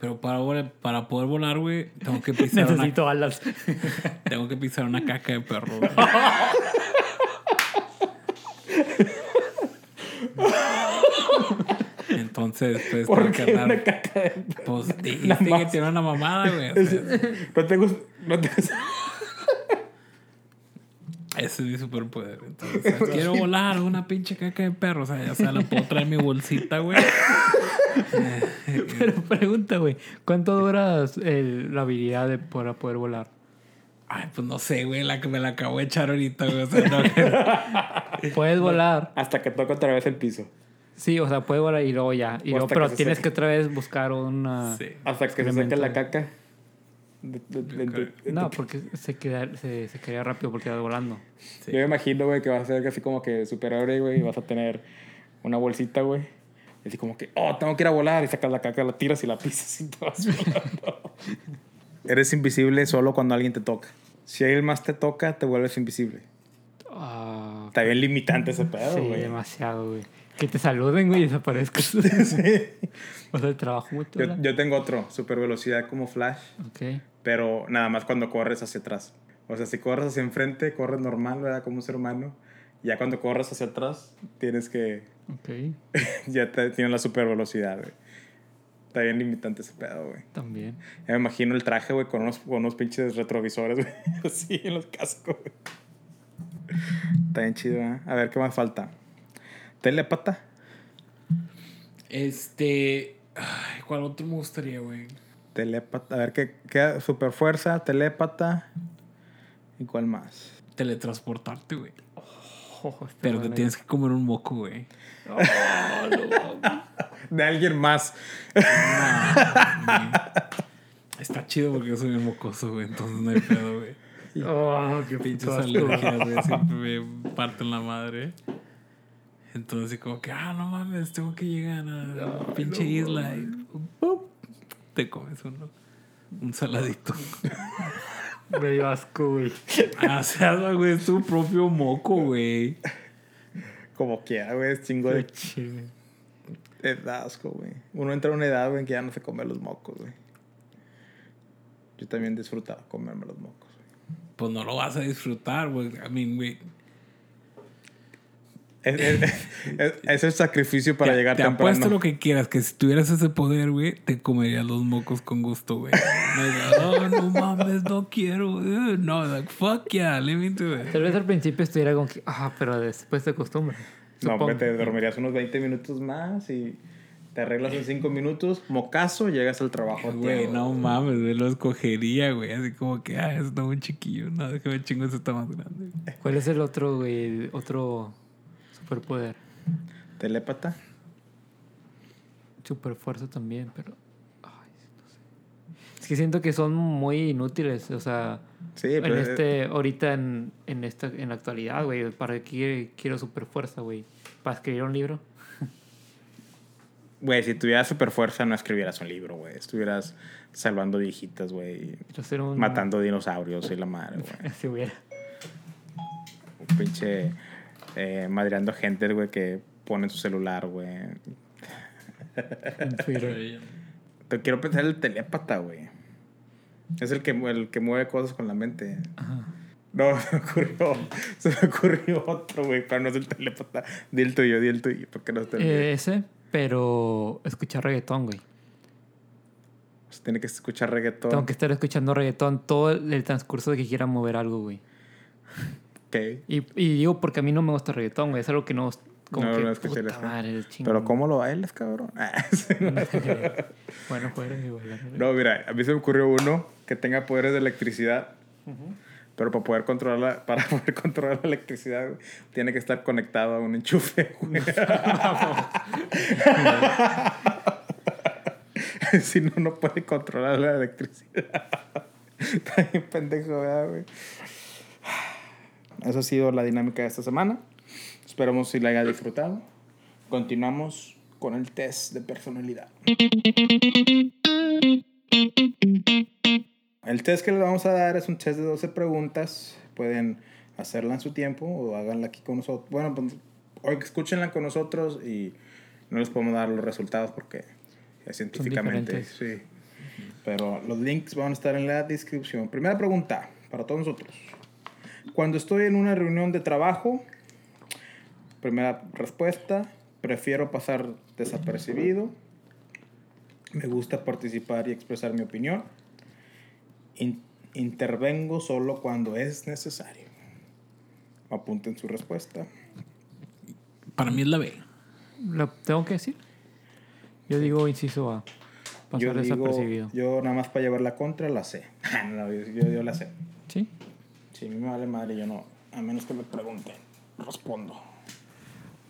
Pero para, para poder volar, güey, tengo que pisar una, Necesito alas. tengo que pisar una caca de perro, güey. Entonces, pues, ¿Por tengo qué andar- una caca de... Pues dijiste que tiene una mamada, güey. O sea, No te gusta... No te... ese es mi superpoder. Entonces, o sea, quiero volar una pinche caca de perro. O sea, ya sea, la puedo traer en mi bolsita, güey. Pero pregunta, güey. ¿Cuánto dura el- la habilidad de, para poder volar? Ay, pues no sé, güey, la que me la acabo de echar ahorita, güey. O sea, no, Puedes volar. Hasta que toca otra vez el piso. Sí, o sea, puedes volar y luego ya. Y luego, pero que tienes seque. que otra vez buscar una... sí. Hasta que se saque la caca. De- de- de- No, porque se, queda, se, se quedaría rápido porque vas volando. Sí. Yo me imagino, güey, que vas a ser así como que superhéroe, güey, y vas a tener una bolsita, güey. Y así como que, oh, tengo que ir a volar. Y sacas la caca, la tiras y la pisas y te vas volando. Eres invisible solo cuando alguien te toca. Si alguien más te toca, te vuelves invisible. Ah, Está bien limitante ese pedo, sí, güey. demasiado, güey. Que te saluden, güey, y desaparezcas. O sea, trabajo mucho. yo, yo tengo otro, super velocidad como Flash, Ok. Pero nada más cuando corres hacia atrás. O sea, si corres hacia enfrente, corres normal, ¿verdad? Como un ser humano. Ya cuando corres hacia atrás, tienes que Ok. ya te, tiene la super velocidad, güey. Está bien limitante ese pedo, güey. También. Ya me imagino el traje, güey, con unos, con unos pinches retrovisores, güey. Así en los cascos, güey. Está bien chido, ¿eh? A ver, ¿qué más falta? Telépata. Este. Ay, ¿cuál otro me gustaría, güey? Telépata. A ver, ¿qué, qué super fuerza? Telépata. ¿Y cuál más? Teletransportarte, güey. Oh, Pero te tienes que comer un moco, güey. De alguien más. Está chido porque yo soy un mocoso, güey. Entonces no hay pedo, güey. Oh, qué Pinches alergias, güey. Siempre me parten la madre. Entonces, como que, ah, no mames, tengo que llegar a la pinche isla. Y ¡pum! Te comes uno. Un saladito. Me dio asco, güey. Ah, o sea, güey, es tu propio moco, güey. Como quiera, güey. Es chingo de, chido. de asco, güey. Uno entra a una edad, güey, en que ya no se come los mocos, güey. Yo también disfrutaba comerme los mocos, güey. Pues no lo vas a disfrutar, güey. I mean, güey. Es, es, es- es el sacrificio para te, llegar te temprano. apuesto lo que quieras, que si tuvieras ese poder, güey, te comerías los mocos con gusto, güey. No, oh, no mames, no quiero. No, like, fuck yeah, let me do it. Tal vez al principio estuviera que, ah, pero después te acostumbras. No, hombre, te dormirías unos 20 minutos más y te arreglas en 5 minutos. Mocazo, llegas al trabajo. Güey, no mames, güey, lo escogería, güey. Así como que, ah, está muy chiquillo. No, déjame chingo, ese está más grande. ¿Cuál es el otro, güey? el Otro superpoder. Telépata. Super fuerza también, pero. Ay, no sé. Es que siento que son muy inútiles. O sea, Sí, en pero este, ahorita en, en esta, en la actualidad, güey. ¿Para qué quiero super fuerza, güey? ¿Para escribir un libro? Güey, si tuvieras super fuerza no escribieras un libro, güey. Estuvieras salvando viejitas, güey. Un. Matando dinosaurios y la madre, güey. Si hubiera. Un pinche eh, madreando gente, güey, que pone su celular, güey. Te quiero pensar el telépata, güey. Es el que, el que mueve cosas con la mente. Ajá. No, se me ocurrió, se me ocurrió otro, güey, pero no es el telepata. Di el tuyo, di el tuyo, porque no Eh, ese, pero escuchar reggaetón, güey. Pues tiene que escuchar reggaetón. Tengo que estar escuchando reggaetón todo el, el transcurso de que quiera mover algo, güey. Y, y digo porque a mí no me gusta el reggaetón, güey. Es algo que no... Como No, que, no puta madre, el chingo. Pero ¿cómo lo bailas, cabrón? Ah, bueno, de bailar. No, mira, a mí se me ocurrió uno que tenga poderes de electricidad. Pero para poder controlar para poder controlar la electricidad, güey, tiene que estar conectado a un enchufe, güey. si no, no puede controlar la electricidad. Está bien pendejo, ¿verdad, güey? Eso ha sido la dinámica de esta semana. Esperamos si la haya disfrutado. Continuamos con el test de personalidad. El test que les vamos a dar es un test de 12 preguntas. Pueden hacerla en su tiempo o háganla aquí con nosotros. Bueno, pues hoy escúchenla con nosotros y no les podemos dar los resultados porque es científicamente. Sí. Pero los links van a estar en la descripción. Primera pregunta para todos nosotros. Cuando estoy en una reunión de trabajo, primera respuesta, prefiero pasar desapercibido. Me gusta participar y expresar mi opinión. In- intervengo solo cuando es necesario. Apunten su respuesta. Para mí es la B. ¿Lo tengo que decir? Yo digo inciso A. Pasar Yo, digo, desapercibido. yo nada más para llevar la contra la sé. no, yo, yo, yo la sé. ¿Sí? Si a mí me vale madre, yo no. A menos que me pregunten, respondo.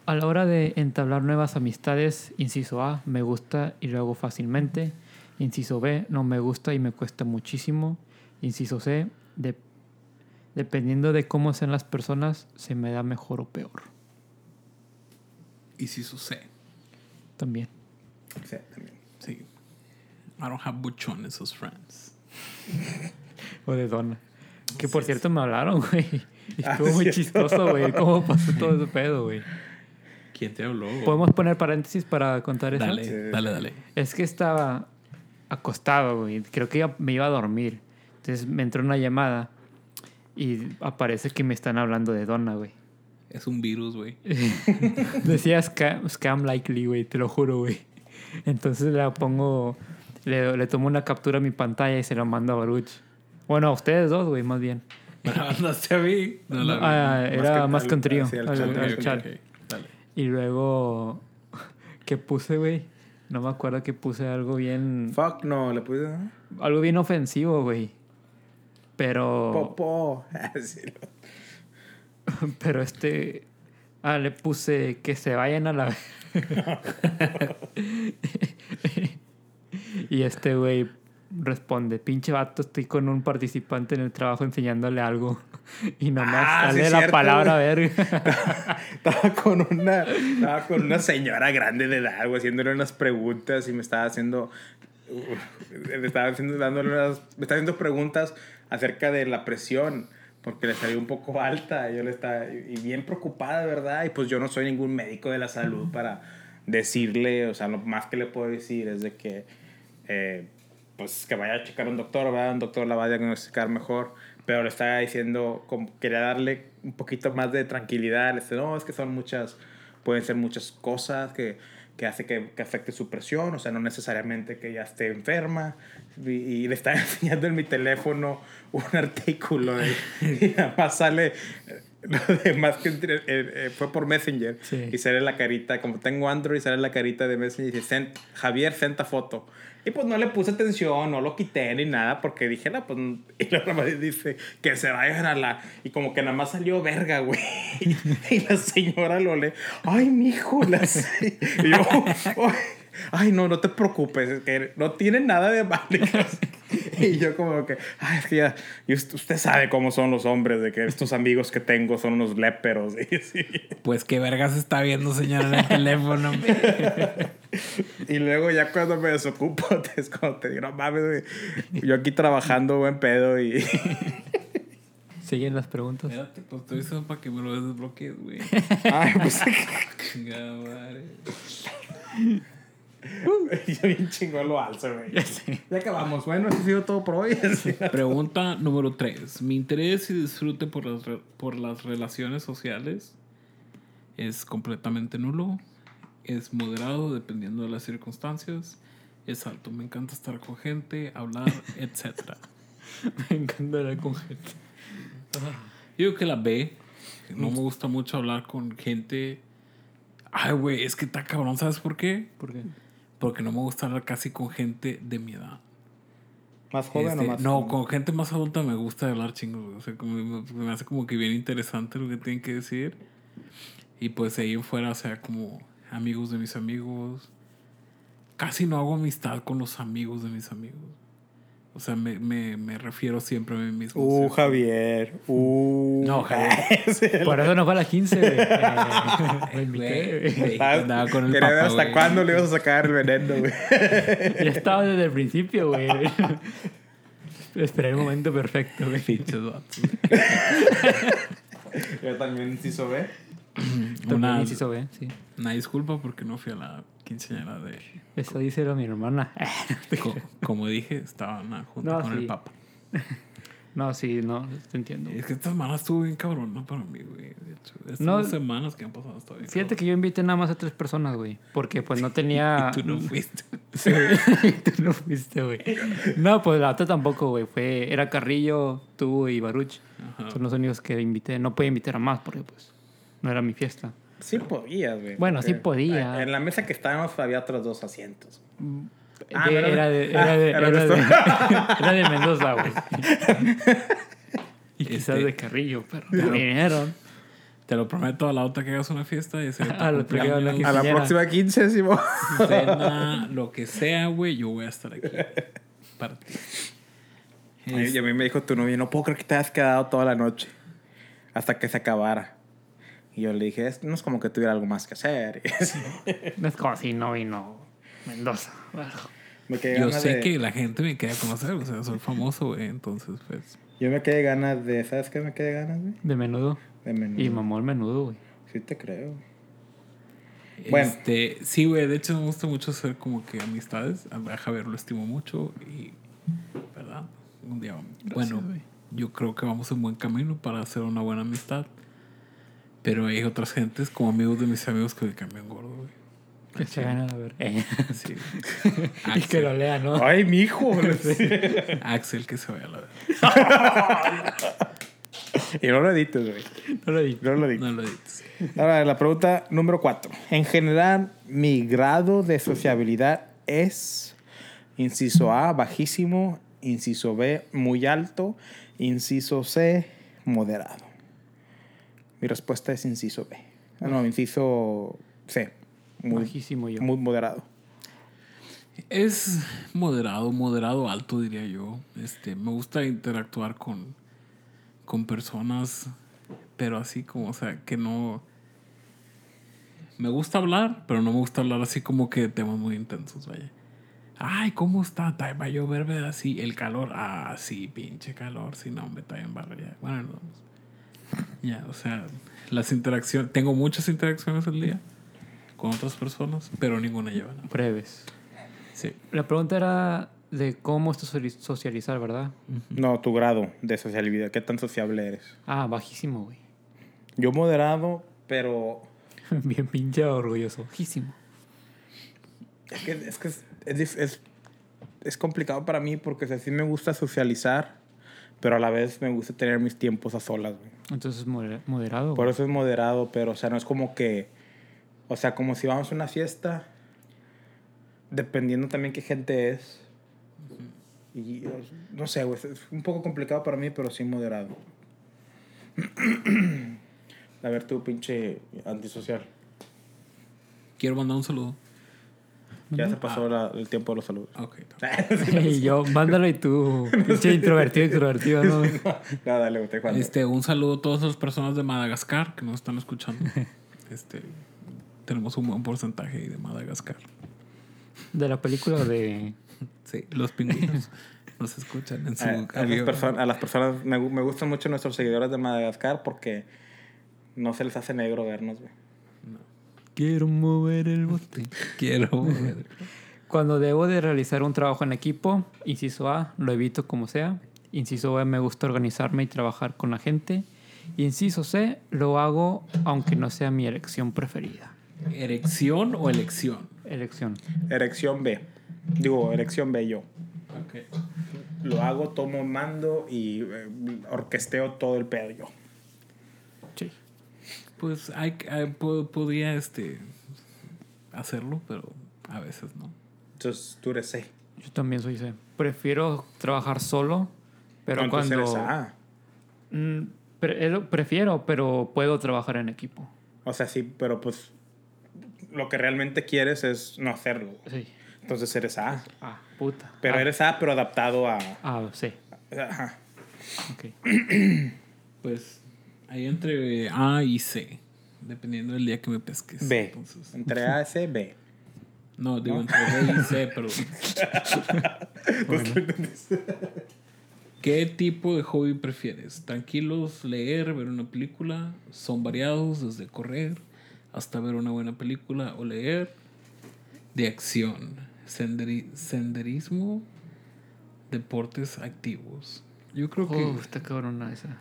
A la hora de entablar nuevas amistades, inciso A, me gusta y lo hago fácilmente. Inciso B, no me gusta y me cuesta muchísimo. Inciso C, de- dependiendo de cómo sean las personas, se me da mejor o peor. Y si su C. También. Sí, también. Sí. I don't have buchones as friends. O de dona. Que por cierto me hablaron, güey. Y Ah, estuvo muy cierto. chistoso, güey. ¿Cómo pasó todo ese pedo, güey? ¿Quién te habló? güey? ¿Podemos poner paréntesis para contar eso? Dale, Sí. dale, dale. Es que estaba acostado, güey. Creo que iba- me iba a dormir. Entonces me entró una llamada y aparece que me están hablando de Donna, güey. Es un virus, güey. Decía scam, scam likely, güey, te lo juro, güey. Entonces la pongo, le, le tomo una captura a mi pantalla y se la mando a Baruch. Bueno, a ustedes dos, güey, más bien. ¿Me la mandaste a mí? No la vi. Ah, era que- más que un trío. sí, al al- chat, al al Ok, chat. ok, Dale. Y luego, ¿qué puse, güey? No me acuerdo que puse algo bien, Fuck no, le puse. ¿no? algo bien ofensivo, güey. Pero... Popó. Sí, no. Pero este. Ah, le puse que se vayan a la. y este güey responde: Pinche vato, estoy con un participante en el trabajo enseñándole algo. Y nomás Ah, sí, sale la cierto, palabra verga. Estaba con una, estaba con una señora grande de edad, güey, haciéndole unas preguntas y me estaba haciendo, me estaba haciendo, dándole unas, me estaba haciendo preguntas acerca de la presión, porque le salió un poco alta, y yo le estaba, y bien preocupada, ¿verdad? Y pues yo no soy ningún médico de la salud para decirle, o sea, lo más que le puedo decir es de que, eh, pues que vaya a checar a un doctor, ¿verdad? Un doctor la va a diagnosticar mejor, pero le estaba diciendo, como quería darle un poquito más de tranquilidad, le decía, no, es que son muchas, pueden ser muchas cosas que, que hace que, que afecte su presión, o sea, no necesariamente que ella esté enferma, y, y le estaba enseñando en mi teléfono un artículo, de- y nada más sale, lo demás que eh, eh, fue por Messenger, Sí. y sale la carita, como tengo Android, sale la carita de Messenger y dice, "Sent- Javier, senta foto. Y pues no le puse atención, no lo quité ni nada, porque dije, no, pues. Y nada más dice que se vayan a la. Y como que nada más salió verga, güey. Y la señora lo lee, ay, mijo, las. Y yo, "Ay, ay, no, no te preocupes, es que no tiene nada de malo. Y yo, como que, ay, es que ya. y usted, usted sabe cómo son los hombres, de que estos amigos que tengo son unos léperos. Y así. Pues qué vergas está viendo, señora, en el teléfono. Y luego ya cuando me desocupo, es cuando te digo, no mames, güey. Yo aquí trabajando buen pedo y... Siguen las preguntas. Espérate, pues estoy diciendo para que me lo desbloquees, güey. Ay, pues... Chingada madre. Yo bien chingón lo alzo, güey. Ya sé. Ya acabamos. Bueno, eso ha sido todo por hoy. Pregunta número 3. Mi interés y disfrute por las, por las relaciones sociales es completamente nulo. Es moderado dependiendo de las circunstancias. Es alto. Me encanta estar con gente, hablar, etc. Me encanta hablar con gente. Yo digo que la B. No me gusta mucho hablar con gente. Ay, güey, es que está cabrón. ¿Sabes por qué? ¿Por qué? Porque no me gusta hablar casi con gente de mi edad. ¿Más joven Este, o más no, con gente más adulta me gusta hablar chingos. O sea, como me, me hace como que bien interesante lo que tienen que decir. Y pues ahí en fuera, o sea, como amigos de mis amigos. Casi no hago amistad con los amigos de mis amigos. O sea, me, me, me refiero siempre a mí mismo. Uh, Javier. Uh. No, Javier. Por eso no fue a las 15, güey. Eh, Güey, güey. güey, andaba con el Quería ver papá, hasta güey. cuándo le ibas a sacar el veneno, güey. Ya estaba desde el principio, güey. Esperé el momento perfecto, güey. Pinches vatos. Yo también sí ve. Una, inciso B, sí. una disculpa porque no fui a la quinceañera de... Eso dice era mi hermana. co- como dije, estaban junto No, con sí. el papá. No, sí, no, te entiendo. Es que esta semana estuvo bien cabrón, ¿no? Para mí, güey. De hecho, estas No, dos semanas que han pasado está bien Fíjate que yo invité nada más a tres personas, güey. Porque pues no tenía. Y tú no fuiste. Sí, tú no fuiste, güey. No, pues la otra tampoco, güey. Fue, era Carrillo, tú y Baruch. Ajá. Son los únicos que invité. No podía invitar a más porque pues no era mi fiesta. Sí podías, güey. Bueno, sí podía. En la mesa que estábamos había otros dos asientos. Ah, De- ¿no era- era, de, ah, era, era era, Mendoza, güey. Y quizás Este- de Carrillo, pero no vinieron. Te lo prometo, a la otra que hagas una fiesta y tu A la A próxima 15, Simón. cena, lo que sea, güey, yo voy a estar aquí para ti. Y a mí me dijo tu novia, no puedo creer que te hayas quedado toda la noche hasta que se acabara. Y yo le dije, "Es- no es como que tuviera algo más que hacer. Y así. No es como si no vino Mendoza. me quedé Yo sé de- que la gente me queda conocer, o sea, soy famoso, güey, entonces, pues... Yo me quedé ganas de... ¿Sabes qué me quedé ganas, güey? De menudo. De menudo. Y mamó el menudo, güey. Sí te creo. Bueno. Este, sí, güey, de hecho me gusta mucho hacer como que amistades. A Javier lo estimo mucho y, ¿verdad? Un día, bueno, yo creo que vamos en buen camino para hacer una buena amistad. Pero hay otras gentes, como amigos de mis amigos, que me cambian gordo, güey. Que se gana a ver. Eh. Sí. y que lo lea, ¿no? Ay, mi hijo. Axel, que se vaya a la y no lo edites, güey. No lo dije. No lo edites. No lo dices. Ahora, la pregunta número cuatro. En general, mi grado de sociabilidad es, inciso A, bajísimo, inciso B, muy alto, inciso C, moderado. Mi respuesta es inciso B. Ah, No, inciso C. Muy, Bajísimo yo. muy moderado. Es moderado, moderado alto, diría yo. Este, me gusta interactuar con, con personas, pero así como, o sea, que no... Me gusta hablar, pero no me gusta hablar así como que temas muy intensos, vaya. Ay, ¿cómo está? Va a llover, ¿verdad? Sí, el calor. Ah, sí, pinche calor. Sí, no, me está bien barra ya. Bueno, nos Ya, o sea, las interacciones... Tengo muchas interacciones al día con otras personas, pero ninguna lleva nada. Breves. Sí. La pregunta era de cómo socializar, ¿verdad? No, tu grado de sociabilidad. ¿Qué tan sociable eres? Ah, bajísimo, güey. Yo moderado, pero Bien pinche orgulloso. Bajísimo. Es que es, que es, es- es complicado para mí porque o sea, sí me gusta socializar, pero a la vez me gusta tener mis tiempos a solas. güey. Entonces moder- moderado. Por eso es moderado, pero o sea, no es como que, o sea, como si vamos a una fiesta, dependiendo también qué gente es. Y no sé, güey, es un poco complicado para mí, pero sí moderado. a ver, tú, pinche antisocial. Quiero mandar un saludo. Ya se pasó la- el tiempo de los saludos. Ok. y yo, mándalo y tú, pinche introvertido, extrovertido, ¿no? no, dale, te jugando. Este, un saludo a todas las personas de Madagascar que nos están escuchando. Este, tenemos un buen porcentaje ahí de Madagascar. De la película de... Sí, los pingüinos nos escuchan en su a, a perso- a las personas, me, me gustan mucho nuestros seguidores de Madagascar porque no se les hace negro vernos, güey. Quiero mover el bote. Quiero mover. Cuando debo de realizar un trabajo en equipo, inciso A, lo evito como sea. Inciso B, me gusta organizarme y trabajar con la gente. Inciso C, lo hago aunque no sea mi elección preferida. ¿Erección o elección? Elección. Erección B. Digo, erección B yo. Ok. Lo hago, tomo mando y eh, orquesteo todo el pedo yo. Pues hay, hay- po- podría este, hacerlo, pero a veces no. Entonces tú eres C. Yo también soy C. Prefiero trabajar solo, pero No, cuando... eres A. Mm, pre- lo- prefiero, pero puedo trabajar en equipo. O sea, sí, pero pues lo que realmente quieres es no hacerlo. Sí. Entonces eres A. Ah, puta. Pero ah, eres A, pero adaptado a... Ah, sí. Ajá. Ok. Pues ahí entre A y C, dependiendo del día que me pesques. B. Entonces, Entre A y C, B. no, digo entre B y C, perdón. ¿Qué tipo de hobby prefieres? ¿Tranquilos, leer, ver una película? ¿Son variados desde correr hasta ver una buena película o leer? De acción, senderi- senderismo, deportes activos. Yo creo que... Uh, está cabrona esa.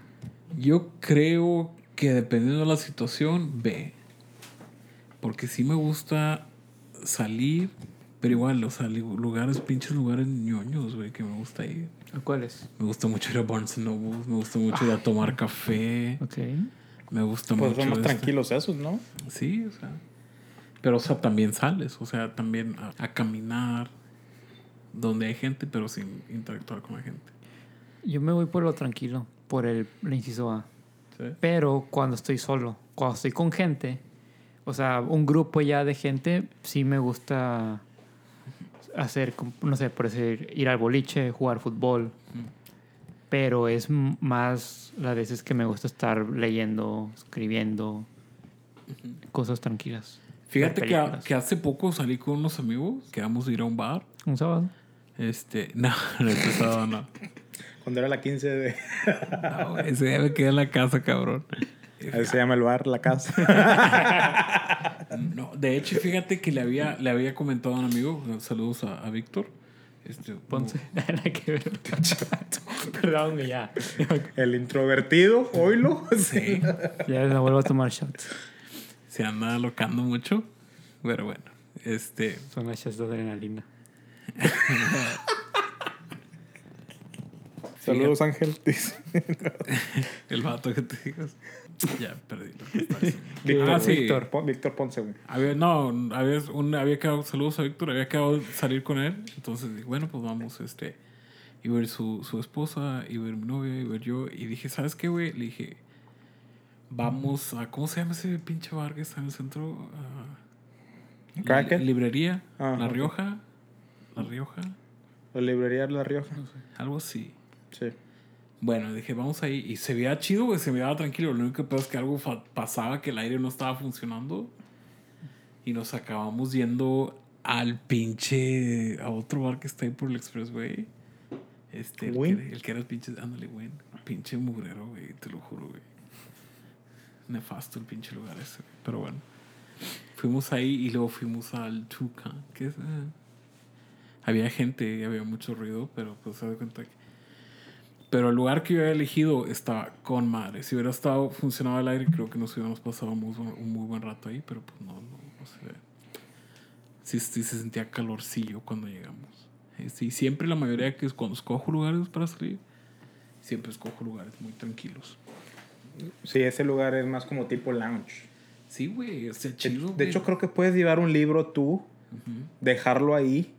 Yo creo que dependiendo de la situación, B. Porque sí me gusta salir, pero igual, o sea, lugares, pinches lugares ñoños, güey, que me gusta ir. ¿A cuáles? Me gusta mucho ir a Barnes Noble, me gusta mucho ir a tomar café, Ok. me gusta Pues mucho. son más este- tranquilos esos, ¿no? Sí, o sea. Pero, o sea, también sales, o sea, también a, a caminar, donde hay gente, pero sin interactuar con la gente. Yo me voy por lo tranquilo, por el, el inciso A. ¿sí? Pero cuando estoy solo, cuando estoy con gente, o sea, un grupo ya de gente, sí me gusta hacer, no sé, por decir, ir al boliche, jugar fútbol. Pero es más las veces que me gusta estar leyendo, escribiendo, cosas tranquilas. Fíjate que, películas. que hace poco salí con unos amigos, quedamos a ir a un bar. Un sábado. Este, no, no este sábado no. Cuando era la 15 de... No, ese día me quedé en la casa, cabrón. Ahí se llama el bar, la casa. No, de hecho, fíjate que le había, le había comentado a un amigo, saludos a, a Víctor. Este, Ponce. Nada que ver. Perdón, ya. El introvertido, oílo. Sí, Ya no vuelvo a tomar shots. se anda alocando mucho, pero bueno, este, Son las shots de adrenalina. Saludos, Ángel. el vato que te digas. Ya perdí. Víctor, Ah, sí. Víctor, Pon- Víctor Ponce, güey. Había, no, había, un, había quedado, saludos a Víctor, había quedado salir con él. Entonces dije, bueno, pues vamos, este, y ver su, su esposa, y ver mi novia, y ver yo. Y dije, ¿sabes qué, güey? Le dije, vamos a, ¿cómo se llama ese pinche bar que está en el centro? Cracker. li- librería, Ah, La. Rioja, La Rioja, La librería de La Rioja. no sé, algo así. Sí. Bueno, dije, vamos ahí. Y se veía chido, güey, se veía tranquilo. Lo único que pasa es que algo pasaba, que el aire no estaba funcionando. Y nos acabamos yendo al pinche. a otro bar que está ahí por el Expressway. Este, el, que, el que era el pinche. Ándale, güey. Pinche mugrero, güey, te lo juro, güey. Nefasto el pinche lugar ese, güey. Pero bueno. Fuimos ahí y luego fuimos al Tucán, que es. eh, había gente había mucho ruido, pero pues se da cuenta que. Pero el lugar que yo había elegido estaba con madre. Si hubiera estado funcionado el aire, creo que nos hubiéramos pasado muy buen- un muy buen rato ahí, pero pues no, no, no sé. Sí, sí se sentía calorcillo cuando llegamos. Eh, Sí, siempre la mayoría que es cuando escojo lugares para salir, siempre escojo lugares muy tranquilos. Sí, ese lugar es más como tipo lounge. Sí, güey, está De- chido. de güey. hecho, creo que puedes llevar un libro tú, Ujú. dejarlo ahí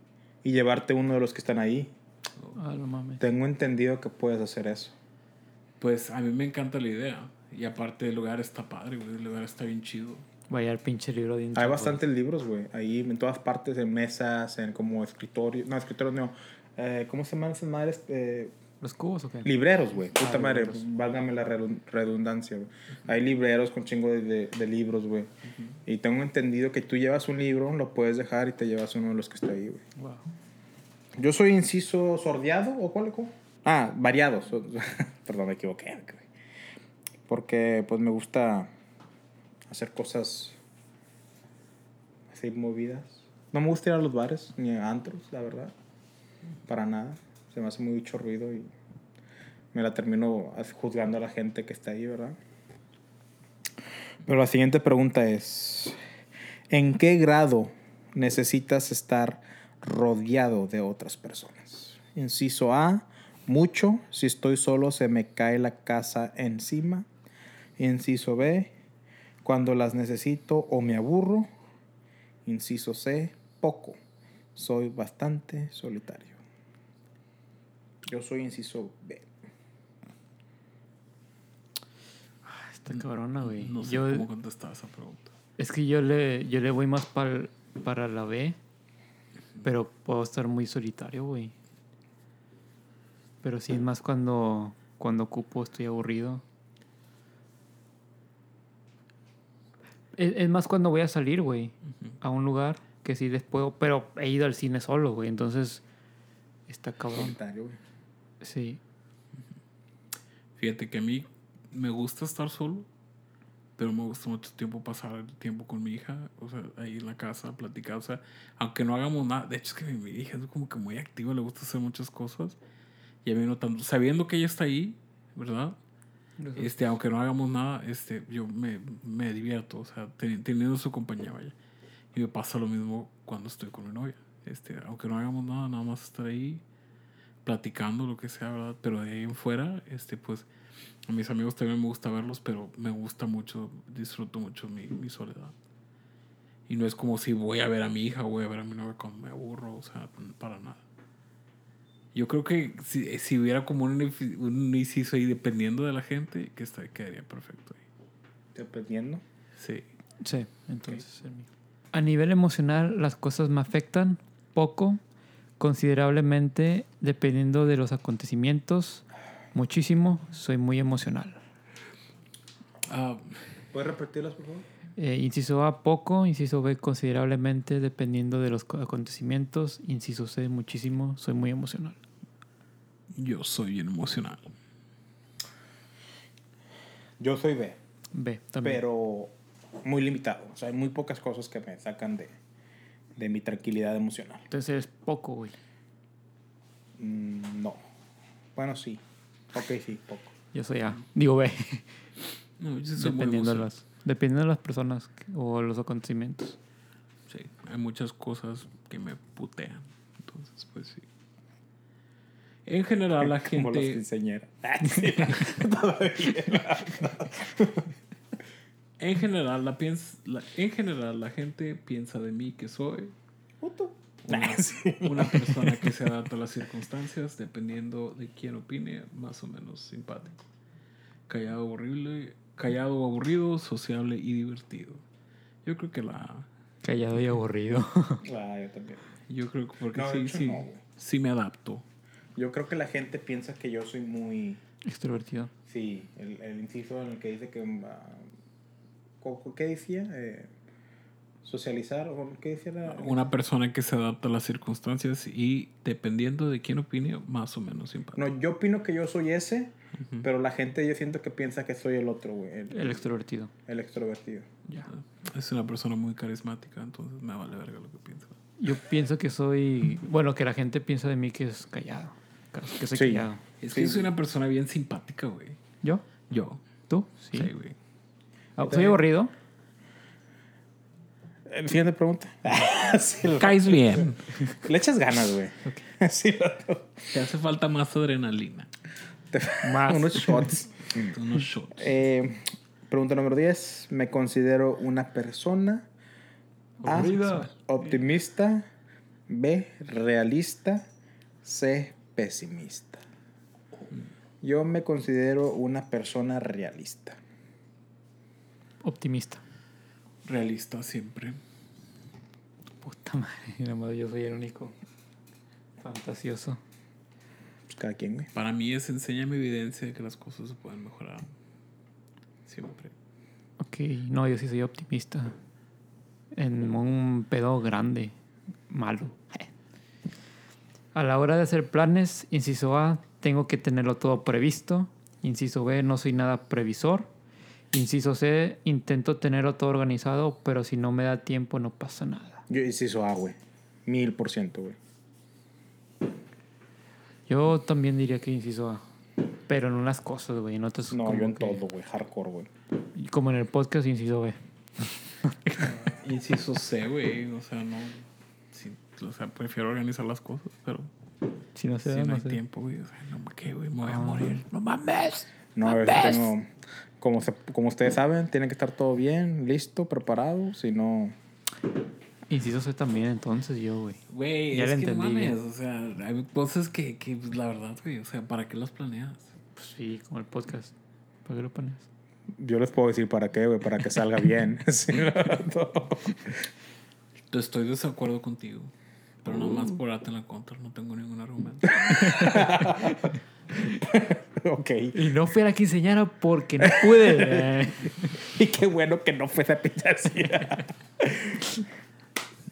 y llevarte uno de los que están ahí. Ah, no mames. Tengo entendido que puedes hacer eso. Pues a mí me encanta la idea. Y aparte el lugar está padre, güey. El lugar está bien chido. Vaya el pinche libro de Hay bastantes libros, güey. Ahí en todas partes, en mesas, en como escritorios. No, escritorios no. Eh, ¿Cómo se llaman esas madres? Eh, ¿Los cubos o qué? libreros, güey. Puta Ah, madre, libreros. válgame la redun- redundancia, güey. Hay libreros con chingo de, de- de libros, güey. Y tengo entendido que tú llevas un libro, lo puedes dejar y te llevas uno de los que está ahí, güey. Wow. Yo soy inciso sordeado o cuál, cómo? Ah, variados. Perdón, me equivoqué. Porque pues me gusta hacer cosas seis movidas. No me gusta ir a los bares ni a antros, la verdad. Para nada. Se me hace mucho ruido y me la termino juzgando a la gente que está ahí, ¿verdad? Pero la siguiente pregunta es, ¿en qué grado necesitas estar rodeado de otras personas? Inciso A, mucho, si estoy solo se me cae la casa encima. Inciso B, cuando las necesito o me aburro. Inciso C, poco, soy bastante solitario. Yo soy inciso B. Está cabrona, güey. No sé yo, cómo contestar esa pregunta. Es que yo le, yo le voy más pa'l- para la B, pero puedo estar muy solitario, güey. Pero sí es más cuando, cuando ocupo, estoy aburrido. Es, es más cuando voy a salir, güey, a un lugar que sí después, pero he ido al cine solo, güey, entonces está cabrón. Solitario, güey. Sí. Fíjate que a mí me gusta estar solo, pero me gusta mucho tiempo pasar el tiempo con mi hija, o sea, ahí en la casa, platicar, o sea, aunque no hagamos nada, de hecho es que mi, mi hija es como que muy activa, le gusta hacer muchas cosas, y a mí no tanto, sabiendo que ella está ahí, ¿verdad? Este, aunque no hagamos nada, este, yo me, me divierto, o sea, ten- teniendo su compañía, vaya. Y me pasa lo mismo cuando estoy con mi novia. Este, aunque no hagamos nada, nada más estar ahí platicando, lo que sea, ¿verdad? Pero de ahí en fuera, este, pues, a mis amigos también me gusta verlos, pero me gusta mucho, disfruto mucho mi, mi soledad. Y no es como si voy a ver a mi hija voy a ver a mi novia cuando me aburro, o sea, para nada. Yo creo que si, si hubiera como un, un inciso ahí dependiendo de la gente, que está, quedaría perfecto ahí. Dependiendo. Sí. Sí, entonces. A nivel emocional, las cosas me afectan poco, considerablemente, dependiendo de los acontecimientos. Muchísimo, soy muy emocional. Ah, ¿Puedes repetirlas, por favor? Eh, inciso A, poco. Inciso B, considerablemente, dependiendo de los co- acontecimientos. Inciso C, muchísimo, soy muy emocional. yo soy bien emocional. Yo soy B, B, también. pero muy limitado. O sea, hay muy pocas cosas que me sacan de, de mi tranquilidad emocional. Entonces eres poco, güey. Mm, no. Bueno, sí. Ok, sí, poco. Yo soy A. Digo B. No, yo soy muy dependiendo, de las, dependiendo de las personas que- o los acontecimientos. Sí, hay muchas cosas que me putean. Entonces, pues sí. En general, la Como los gente. Sí, todavía. En general, la piens- la- en general, la gente piensa de mí que soy Puto. Una, Sí. una persona que se adapta a las circunstancias dependiendo de quién opine, más o menos simpático. Callado, horrible, callado, aburrido, sociable y divertido. Yo creo que la. Callado y aburrido. Ah, yo también. Yo creo que porque No, sí, sí, no, sí me adapto. Yo creo que la gente piensa que yo soy muy... Extrovertido. Sí, el, el inciso en el que dice que... ¿co- ¿Qué decía? Eh, socializar, o ¿qué decía? la- Una persona que se adapta a las circunstancias y dependiendo de quién opine, más o menos simpático. No, yo opino que yo soy ese, pero la gente yo siento que piensa que soy el otro, güey. El, El extrovertido. el extrovertido. Ya. Es una persona muy carismática, entonces me vale verga lo que piensa. Yo pienso que soy. Bueno, que la gente piensa de mí que es callado. Que soy Sí. callado. Es Sí. que yo soy una persona bien simpática, güey. ¿Yo? Yo. ¿Tú? Sí, güey. Ah, ¿Soy aburrido? Siguiente pregunta. Sí, lo- Caes bien. Le echas ganas, güey. Sí, lo- Te hace falta más adrenalina. te- Más. unos shots. Unos shots. Eh, pregunta número 10. Me considero una persona A, optimista, B, realista, C, pesimista. Yo me considero una persona realista. Optimista. Realista siempre. Puta madre. Nada más yo soy el único. Fantasioso. Pues cada quien, güey. Para mí es enséñame evidencia de que las cosas se pueden mejorar. Siempre. Ok, no, yo sí soy optimista. En un pedo grande, malo. A la hora de hacer planes, inciso A, tengo que tenerlo todo previsto. Inciso B, no soy nada previsor. Inciso C, intento tenerlo todo organizado, pero si no me da tiempo no pasa nada. Yo inciso A, güey. Mil por ciento, güey. Yo también diría que inciso A. Pero en unas cosas, güey. En otras No, yo en que- todo, güey. Hardcore, güey. Como en el podcast, inciso B. Inciso C, güey. O sea, no. sí, o sea, prefiero organizar las cosas, pero Si no se si da, no no hay sé. tiempo, güey. O sea, no, ¿qué, güey? Me voy a Ah. morir. No mames. No, a veces tengo... Como, se- como ustedes saben, tiene que estar todo bien, listo, preparado. Si no... Inciso C también, entonces yo, güey. Güey, Ya es lo que no entendí, mames. O sea, hay cosas que, que, pues, la verdad, güey. O sea, ¿para qué las planeas? Pues sí, como el podcast. ¿Para qué lo pones? Yo les puedo decir para qué, güey. Para que salga bien. Sí, no, no. Estoy de desacuerdo contigo. Pero nada más por darte en la contra. No tengo ningún argumento. ok. Y no fui a la quinceañera porque no pude. Y qué bueno que no fue esa pinche así.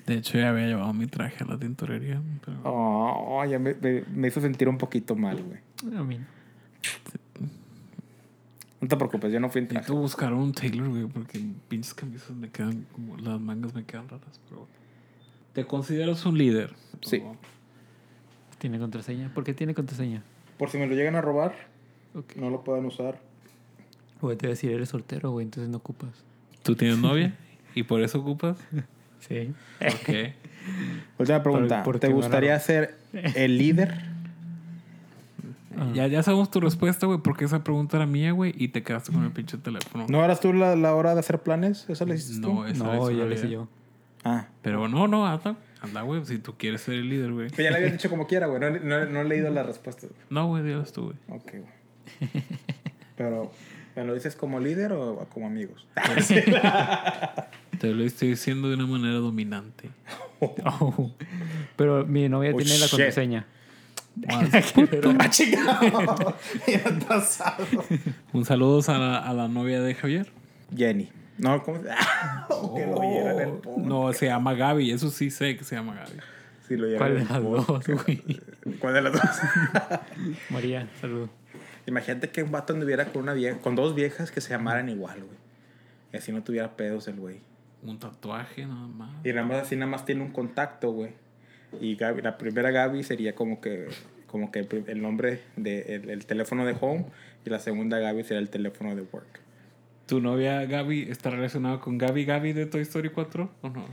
De hecho, ya había llevado mi traje a la tintorería. Pero... Oh, ya me, me- me hizo sentir un poquito mal, güey. A mí. No te preocupes, yo no fui en traje. Necesito buscar un tailor, güey, porque pinches camisas me quedan como las mangas me quedan raras, pero te consideras un líder. Sí. ¿Tiene contraseña? ¿Por qué tiene contraseña? Por si me lo llegan a robar, No lo puedan usar. Güey, te voy a decir, eres soltero, güey, entonces no ocupas. ¿Tú tienes novia y por eso ocupas? Sí. Ok. Última pregunta. por ¿Te gustaría a- ser el líder? Ah. Ya, ya sabemos tu respuesta, güey, porque esa pregunta era mía, güey, y te quedaste con el pinche teléfono. ¿No eras tú la, la hora de hacer planes? ¿Esa la hiciste tú? No, esa No, ya la lo hice yo. Ah. Pero no, no, anda, anda, güey, si tú quieres ser el líder, güey. Pero ya le habías dicho como quiera, güey. No, no- no he leído las respuestas. No, güey, dilas tú, güey. Ok, güey. Pero, ¿me lo dices como líder o como amigos? Te lo estoy diciendo de una manera dominante. Oh. Pero mi novia Oh, tiene la contraseña. ¡Ah. Un saludo a la, a la novia de Javier. Jenny. No, ¿cómo se Oh, Que lo en el no, se llama Gaby, eso sí sé que se llama Gaby. Sí, lo ¿Cuál de las dos? ¿Cuál de las dos? María, saludo. Imagínate que un vato anduviera con una vieja, con dos viejas que se llamaran igual, güey. Y así no tuviera pedos el güey. Un tatuaje nada más. Y nada más así nada más tiene un contacto, güey. Y Gaby- la primera Gaby sería como que como que el, nombre de el, el teléfono de home y la segunda Gaby sería el teléfono de work. ¿Tu novia Gaby está relacionada con Gaby Gaby de Toy Story 4 o no?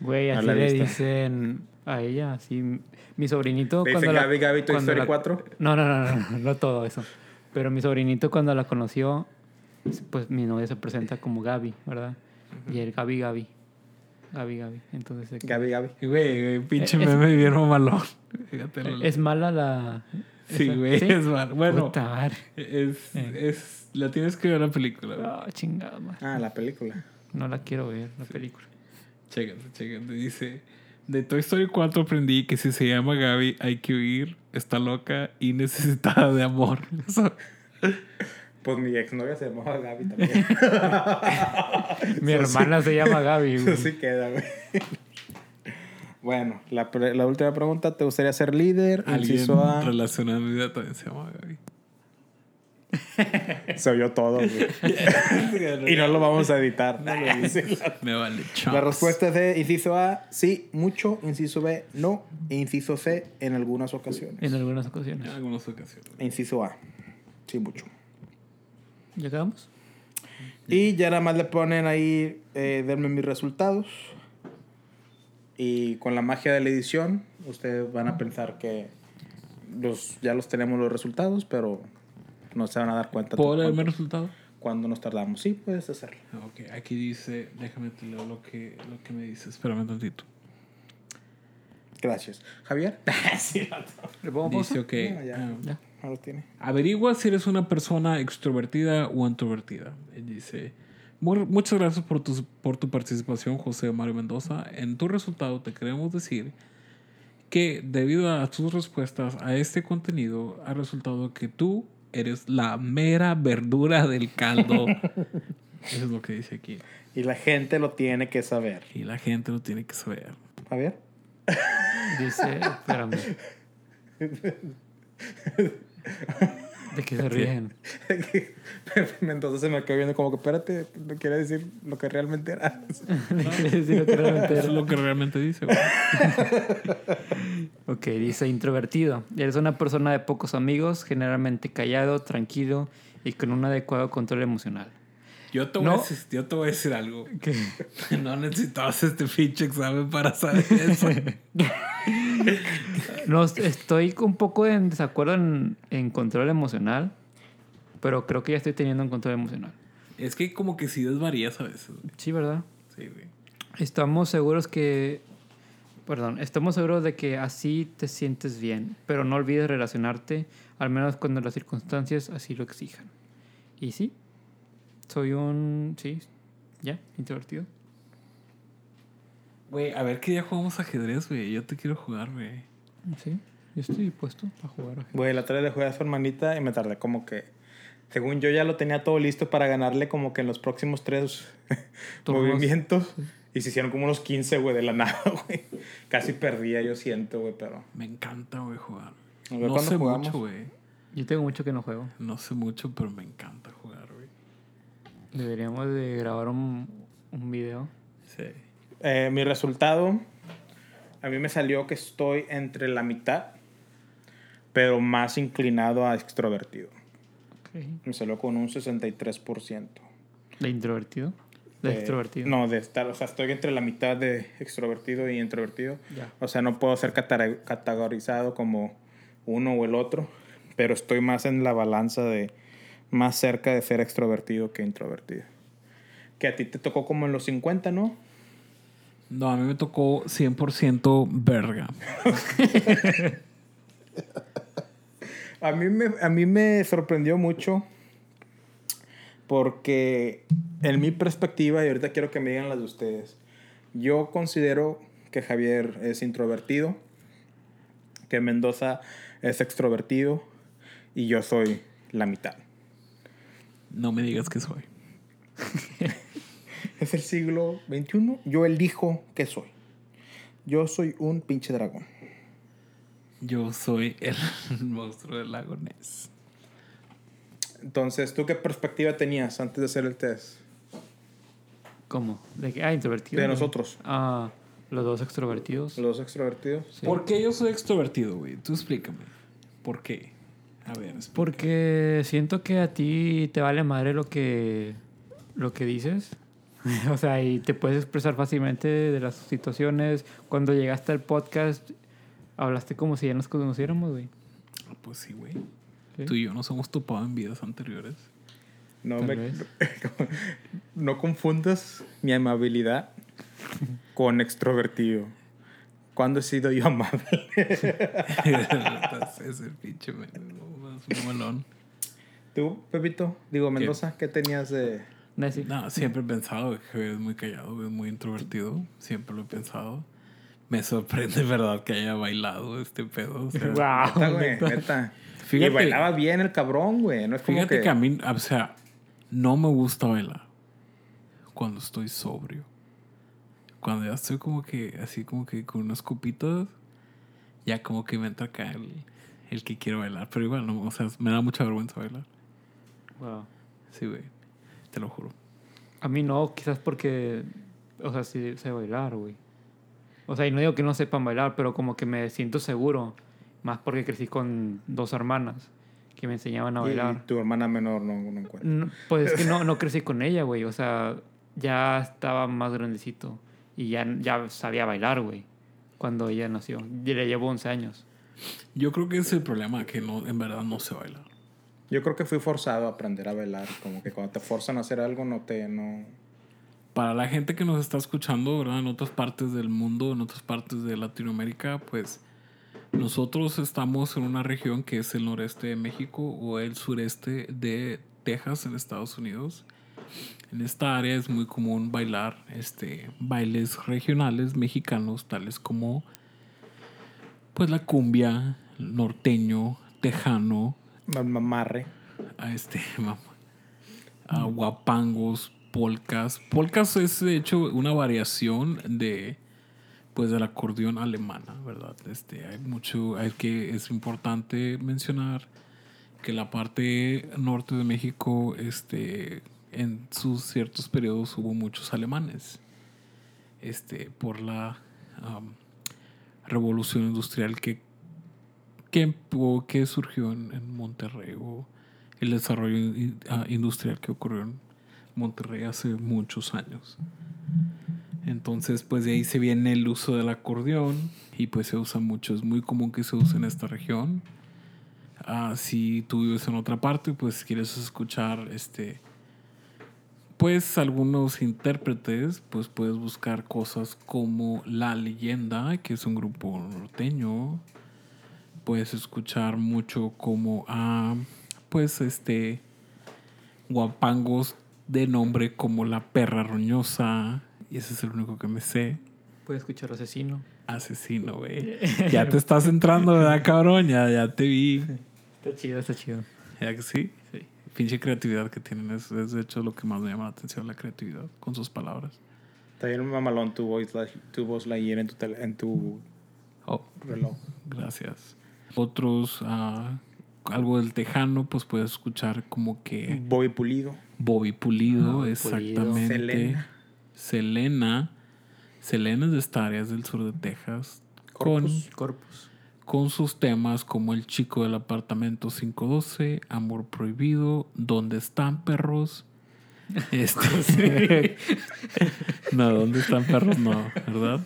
Güey, así le dicen a ella, así. Mi sobrinito. ¿Le cuando la- Gaby Gaby Toy cuando Story la- 4? No, no, no, no, no, no todo eso. Pero mi sobrinito, cuando la conoció, pues mi novia se presenta como Gaby, ¿verdad? Y el Gaby Gaby. Gaby Gaby. Entonces, Gaby Gaby. Güey, güey, pinche Eh, es- meme bien. Fíjate. lo- es mala la. sí, esa- güey, es mal. Bueno, Puta es, Eh. es, la tienes que ver la película. Ah, chingada, madre. Ah, la película. No la quiero ver, la película. Chécate, chécate. Dice, de Toy Story 4 aprendí que si se llama Gaby hay que huir, está loca y necesitada de amor. Pues mi exnovia se llamaba Gaby también. Mi hermana se llama Gaby, Eso güey. sí queda, güey. Bueno, la, última pregunta, ¿te gustaría ser líder? Alguien Inciso A. relacionado a mi vida también se llama Gaby. Se oyó todo, güey. y no lo vamos a editar. Me vale La respuesta es de inciso A, sí, mucho. Inciso B, no. E inciso C, en algunas ocasiones. En algunas ocasiones. En algunas ocasiones. Inciso A, sí, mucho. ¿Ya acabamos? Y ya nada más le ponen ahí, eh, denme mis resultados. Y con la magia de la edición, ustedes van a pensar que los, ya los tenemos los resultados, pero no se van a dar cuenta ¿Puedo leerme el resultado? cuándo nos tardamos. Sí, puedes hacerlo. Ok, aquí dice, déjame te leo lo que, lo que me dice. Espérame tantito. Gracias. Javier. sí, ¿Le pongo pausa? Dice, ok. No, ya. ah, Ya. no lo tiene. Averigua si eres una persona extrovertida o introvertida. Él dice, "Mu- muchas gracias por tu, por tu participación, José Mario Mendoza. En tu resultado te queremos decir que debido a tus respuestas a este contenido, ha resultado que tú eres la mera verdura del caldo. Eso es lo que dice aquí. Y la gente lo tiene que saber. Y la gente lo tiene que saber. Javier. Dice, espérame. ¿De qué se ríen? Entonces se me quedó viendo como que, espérate, no quiere decir lo que realmente era. ¿De qué decir lo que realmente Eso era? es lo que realmente dice, güey. Ok, dice introvertido. Eres una persona de pocos amigos, generalmente callado, tranquilo y con un adecuado control emocional. Yo te, voy No. a decir, yo te voy a decir algo. ¿Qué? No necesitabas este pinche examen para saber eso. No, estoy un poco en desacuerdo en, en control emocional, pero creo que ya estoy teniendo un control emocional. es que como que sí desvarías a veces. güey. Sí, ¿verdad? Sí, güey. Estamos seguros que... Perdón, estamos seguros de que así te sientes bien, pero no olvides relacionarte, al menos cuando las circunstancias así lo exijan. Y sí, soy un... Sí, ya, introvertido. Güey, a ver qué día jugamos ajedrez, güey. Yo te quiero jugar, güey. Sí, yo estoy dispuesto a jugar. ajedrez. Güey, la otra vez le jugué a su hermanita y me tardé como que. Según yo ya lo tenía todo listo para ganarle como que en los próximos tres movimientos. Y se hicieron como unos 15, güey, de la nada, güey. Casi perdía, yo siento, güey, pero. Me encanta, güey, jugar. A ver, No ¿cuándo sé jugamos? mucho, güey. Yo tengo mucho que no juego. No sé mucho, pero me encanta jugar, güey. Deberíamos de grabar un, un video. Sí. Eh, mi resultado, a mí me salió que estoy entre la mitad, pero más inclinado a extrovertido. Ok. Me salió con un 63%. ¿De introvertido? De Eh, extrovertido. No, de estar, o sea, estoy entre la mitad de extrovertido y introvertido. Ya. O sea, no puedo ser categorizado como uno o el otro, pero estoy más en la balanza de más cerca de ser extrovertido que introvertido. Que a ti te tocó como en los 50, ¿no? No, a mí me tocó 100% verga. A mí me, a mí me sorprendió mucho porque en mi perspectiva, y ahorita quiero que me digan las de ustedes, yo considero que Javier es introvertido, que Mendoza es extrovertido y yo soy la mitad. No me digas que soy. Es el siglo XXI, yo elijo que soy. Yo soy un pinche dragón. Yo soy el monstruo del lago Ness. Entonces, ¿tú qué perspectiva tenías antes de hacer el test? ¿Cómo? ¿De qué? Ah, introvertido. De nosotros, Ah, los dos extrovertidos. los extrovertidos. Sí. ¿Por qué yo soy extrovertido, güey? Tú explícame. ¿Por qué? A ver, explícame. Porque siento que a ti te vale madre lo que, lo que dices. o sea, y te puedes expresar fácilmente de las situaciones. Cuando llegaste al podcast, hablaste como si ya nos conociéramos, güey. Pues sí, güey. Sí. Tú y yo nos hemos topado en vidas anteriores. No, Tal me- vez. no confundas mi amabilidad con extrovertido. ¿Cuándo he sido yo amable? es el pinche malón. ¿Tú, Pepito? Digo, Mendoza, ¿qué tenías de...? Nessie. No, siempre he pensado que Javier es muy callado, es muy introvertido. Siempre lo he pensado. Me sorprende, ¿verdad?, que haya bailado este pedo. O sea, Wow, Neta, güey, neta. neta. Fíjate- y bailaba bien el cabrón, güey. No es como Fíjate que... que... a mí, o sea, no me gusta bailar cuando estoy sobrio. Cuando ya estoy como que, así como que con unas copitas, ya como que me entra acá el, el que quiero bailar. Pero igual, no, o sea, me da mucha vergüenza bailar. Wow. Sí, güey. Te lo juro. A mí no, quizás porque, o sea, sí sé bailar, güey. O sea, y no digo que no sepan bailar, pero como que me siento seguro. Más porque crecí con dos hermanas que me enseñaban a Y bailar. tu hermana menor no, no encuentra. No, pues es que no, no crecí con ella, güey. O sea, ya estaba más grandecito. Y ya, ya sabía bailar, güey. Cuando ella nació. Y le llevo 11 años. Yo creo que ese es el problema, que no, en verdad no sé bailar. Yo creo que fui forzado a aprender a bailar. Como que cuando te forzan a hacer algo, no te... No... Para la gente que nos está escuchando, ¿verdad? En otras partes del mundo, en otras partes de Latinoamérica, pues nosotros estamos en una región que es el noreste de México o el sureste de Texas, en Estados Unidos. En esta área es muy común bailar este, bailes regionales mexicanos, tales como pues la cumbia, norteño, tejano, Mamarre. este mam- a guapangos, polcas. Polcas es de hecho una variación de pues del acordeón alemana, ¿verdad? Este hay mucho hay que es importante mencionar que la parte norte de México, este, en sus ciertos periodos hubo muchos alemanes. Este, por la revolución industrial que, que, o que surgió en, en Monterrey, o el desarrollo in- ah, industrial que ocurrió en Monterrey hace muchos años. Entonces, pues de ahí se viene el uso del acordeón y pues se usa mucho, es muy común que se use en esta región. Ah, si tú vives en otra parte, pues quieres escuchar este pues algunos intérpretes, pues puedes buscar cosas como La Leyenda, que es un grupo norteño. Puedes escuchar mucho como a pues este guapangos de nombre como La Perra Roñosa, y ese es el único que me sé. Puedes escuchar asesino. Asesino, güey. Ya te estás entrando, ¿verdad, cabrón? Ya, ya te vi. Está chido, está chido. ¿Ya que sí? Sí. Pinche creatividad que tienen. Es, es de hecho lo que más me llama la atención, la creatividad con sus palabras. Está bien mamalón tu voz, la- tu voz la en tu, tele- en tu Oh, reloj. gracias. Otros, ah, algo del tejano, pues puedes escuchar como que Bobby Pulido. Bobby Pulido, Bobby exactamente. Selena. Selena. Selena es de esta área, es del sur de Texas. Con, Corpus. Corpus. con sus temas como El chico del apartamento 512, Amor prohibido, ¿Dónde están perros? Este. no, ¿dónde están perros? No, ¿verdad?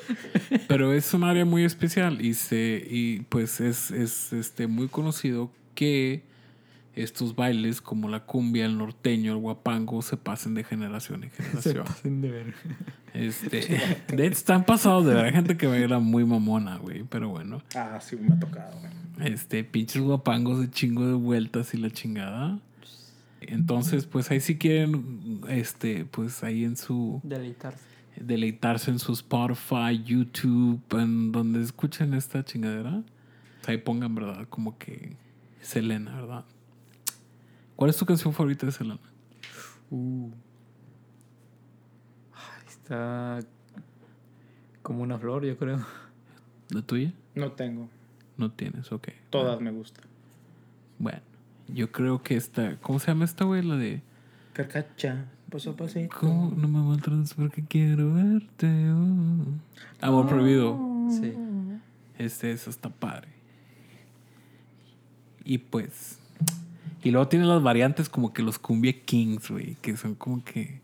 Pero es un área muy especial y se y pues es, es este muy conocido que estos bailes como la cumbia, el norteño, el guapango se pasen de generación en generación. de ver. Este, de hecho, están pasados de ver Hay gente que baila muy mamona, güey, pero bueno. Ah, sí, me ha tocado. güey. Este, pinches guapangos de chingo de vueltas y la chingada. Entonces, pues ahí si quieren, este, pues ahí en su, Deleitarse. Deleitarse en su Spotify, YouTube, en donde escuchen esta chingadera, ahí pongan, ¿verdad? Como que Selena, ¿verdad? ¿Cuál es tu canción favorita de Selena? Uh. Ay, Está como una flor, yo creo. ¿La tuya? No tengo. No tienes, ok. Todas me gustan. Bueno, yo creo que esta, ¿cómo se llama esta, güey? La de... Carcacha, paso a pasito. ¿Cómo no me maltrates porque quiero verte? oh. Amor prohibido. Sí. Este, eso está padre. Y pues. Y luego tiene las variantes como que los Cumbia Kings, güey, que son como que.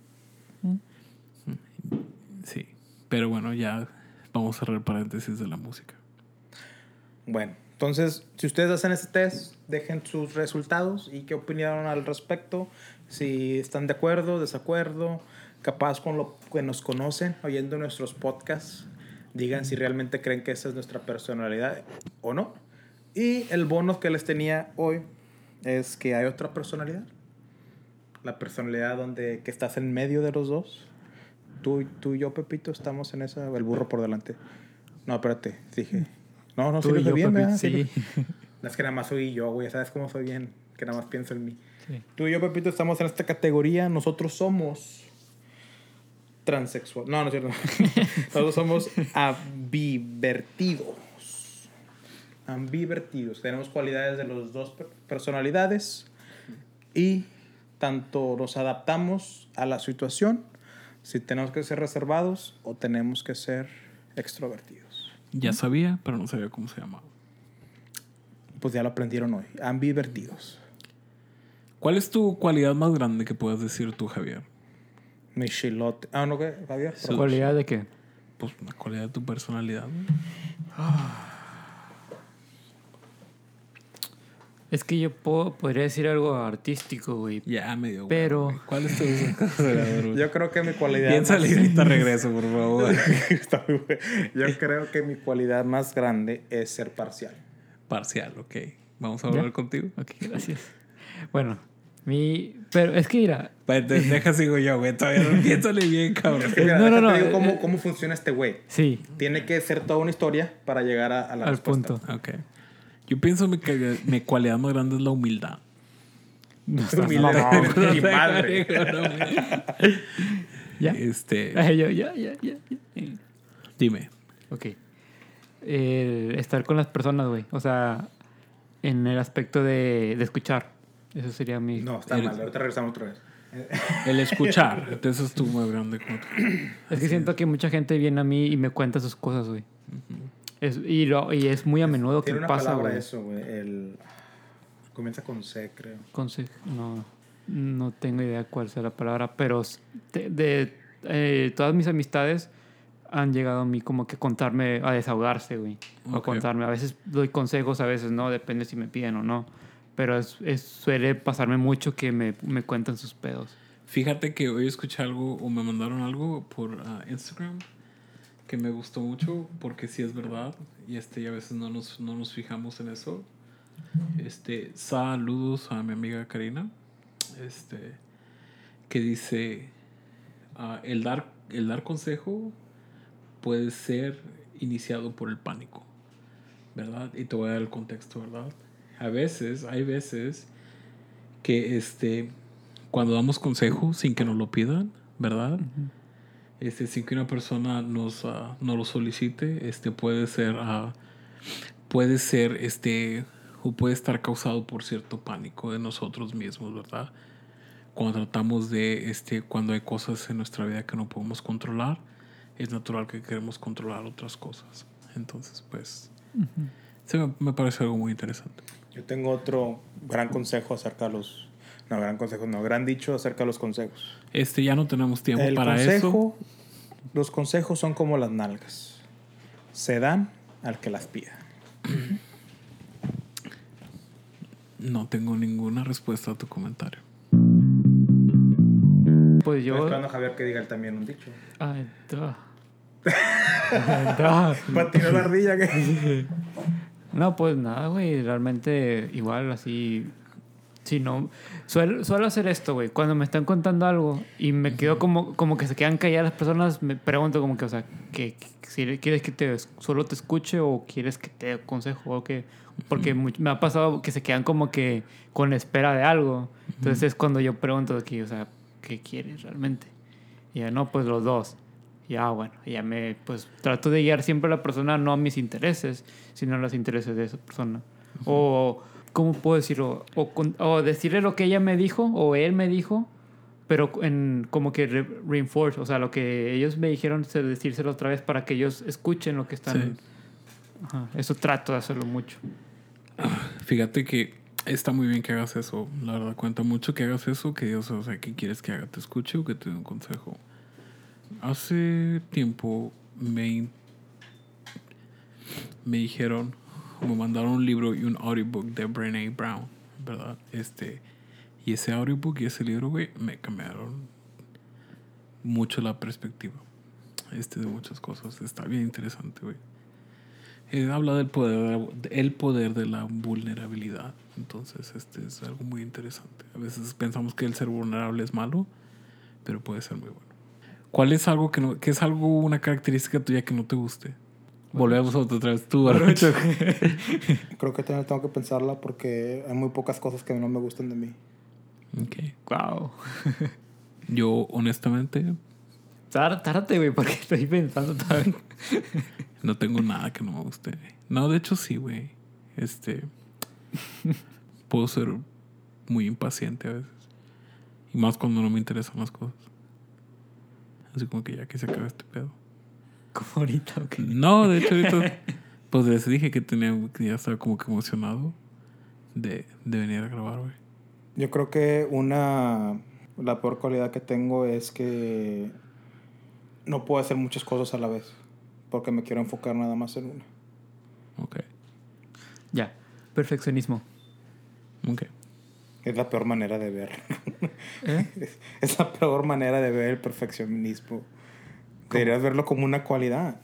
Sí. Pero bueno, ya vamos a cerrar paréntesis de la música. Bueno, entonces, si ustedes hacen este test, dejen sus resultados y qué opinaron al respecto. Si están de acuerdo, desacuerdo, capaz con lo que nos conocen, oyendo nuestros podcasts, digan si realmente creen que esa es nuestra personalidad o no. Y el bono que les tenía hoy es que hay otra personalidad. La personalidad donde que estás en medio de los dos. Tú, tú y yo, Pepito, estamos en esa. El burro por delante. No, espérate, dije. No, no, sí Tú y dije yo, bien, ¿verdad? sí. No es que nada más soy yo, güey. ¿Sabes cómo soy bien? Que nada más pienso en mí. Sí. Tú y yo, Pepito, estamos en esta categoría. Nosotros somos transexual. No, no es cierto. Nosotros somos ambivertidos. Ambivertidos. Tenemos cualidades de las dos per- personalidades y tanto nos adaptamos a la situación si tenemos que ser reservados o tenemos que ser extrovertidos. Ya sabía, pero no sabía cómo se llamaba. Pues ya lo aprendieron hoy. Ambivertidos. ¿Cuál es tu cualidad más grande que puedas decir tú, Javier? Michilote. Ah, ¿no qué? Javier. Sí. ¿Cualidad de qué? Pues una cualidad de tu personalidad. güey. Es que yo puedo- podría decir algo artístico, güey. Ya me dio. Pero- güey. ¿Cuál es tu? Yo creo que mi cualidad. Piensa más- ahorita regreso, por favor. Está muy bueno. Yo creo que mi cualidad más grande es ser parcial. Parcial, ok. Vamos a hablar ¿Ya? contigo. Ok, gracias. Bueno, mi... Pero es que mira, Deja sigo yo, güey. Todavía no piénsale bien, cabrón. Es que mira, No, no, no, digo cómo, eh. cómo funciona este güey. sí, Tiene que ser toda una historia para llegar a, a la al respuesta. punto. Ok. Yo pienso mi, que- mi cualidad más grande es la humildad. No estás Humildad. mamón. No, mi madre. ¿Ya? Este, ya, ya, ya, ya. dime. Ok. Estar con las personas, güey. O sea, en el aspecto de, de escuchar. Eso sería mi... No, está Eres- mal. Ahorita regresamos otra vez. El escuchar. Entonces es tu más grande. Es que siento que mucha gente viene a mí y me cuenta sus cosas, güey. Es- y, lo- y es muy a menudo que Tiene una pasa, palabra güey. eso, güey. El... Comienza con C, creo. Conse- no, no tengo idea cuál sea la palabra, pero de, de, eh, todas mis amistades han llegado a mí como que contarme, a desahogarse, güey. O Ok. contarme. A veces doy consejos, a veces no, depende si me piden o no. Pero es, es- suele pasarme mucho que me, me cuentan sus pedos. Fíjate que hoy escuché algo o me mandaron algo por ah, Instagram que me gustó mucho porque sí es verdad y este y a veces no nos, no nos fijamos en eso. Este, saludos a mi amiga Karina. Este que dice ah, el dar el dar consejo puede ser iniciado por el pánico, ¿verdad? Y te voy a dar el contexto, ¿verdad? A veces, hay veces que este cuando damos consejos sin que nos lo pidan, ¿verdad? Este, sin que una persona nos, ah, nos lo solicite, este puede ser, ah, puede ser, este, o puede estar causado por cierto pánico de nosotros mismos, ¿verdad? Cuando tratamos de, este, cuando hay cosas en nuestra vida que no podemos controlar, es natural que queremos controlar otras cosas. Entonces, pues, se me, me parece algo muy interesante. Yo tengo otro gran consejo acerca de los... No, gran consejo, no. Gran dicho acerca de los consejos. Este, ya no tenemos tiempo El para eso. consejo... Los consejos son como las nalgas. Se dan al que las pida. No tengo ninguna respuesta a tu comentario. Pues Estoy yo... esperando a Javier que diga él también un dicho. Ay, duh. Ay, duh. Patinó la ardilla que... No, pues nada, güey. Realmente igual así... Si no... Suelo, suelo hacer esto, güey. Cuando me están contando algo y me quedo como, como que se quedan calladas las personas, me pregunto como que, o sea, que, si quieres que te solo te escuche o quieres que te dé consejo o que... Porque me ha pasado que se quedan como que con la espera de algo. Entonces es cuando yo pregunto aquí, o sea, ¿qué quieres realmente? Y ya no, pues los dos. Ya, bueno, ya me, pues trato de guiar siempre a la persona, no a mis intereses, sino a los intereses de esa persona. O, ¿cómo puedo decirlo? O, o decirle lo que ella me dijo o él me dijo, pero en como que re- reinforce, o sea, lo que ellos me dijeron, se- decírselo otra vez para que ellos escuchen lo que están. Sí. Ajá, eso trato de hacerlo mucho. Fíjate que está muy bien que hagas eso. La verdad, cuenta mucho que hagas eso, que Dios, o sea, ¿qué quieres que haga? ¿Te escuche o que te dé un consejo? Hace tiempo me, me dijeron, me mandaron un libro y un audiobook de Brené Brown, ¿verdad? Este, y ese audiobook y ese libro, güey, me cambiaron mucho la perspectiva este, de muchas cosas. Está bien interesante, güey. Eh, habla del poder, el poder de la vulnerabilidad. Entonces, este es algo muy interesante. A veces pensamos que el ser vulnerable es malo, pero puede ser muy bueno. ¿Cuál es algo que no, que es algo, una característica tuya que no te guste? Volvemos otra vez tú, Baruch. Creo que también tengo que pensarla porque hay muy pocas cosas que no me gustan de mí. Ok. Wow. Yo, honestamente, Tárdate, güey, porque estoy pensando todavía. no tengo nada que no me guste. No, de hecho sí, güey. Este. puedo ser muy impaciente a veces. Y más cuando no me interesan las cosas. Así como que ya que se acabe este pedo. Como ahorita. No, de hecho ahorita. Pues les dije que tenía que ya estaba como que emocionado de, de venir a grabar, güey. Yo creo que una... La peor cualidad que tengo es que no puedo hacer muchas cosas a la vez. Porque me quiero enfocar nada más en una. Ok. Ya. Perfeccionismo. Ok. Es la peor manera de ver. ¿Eh? Es- es la peor manera de ver el perfeccionismo. Deberías verlo como una cualidad.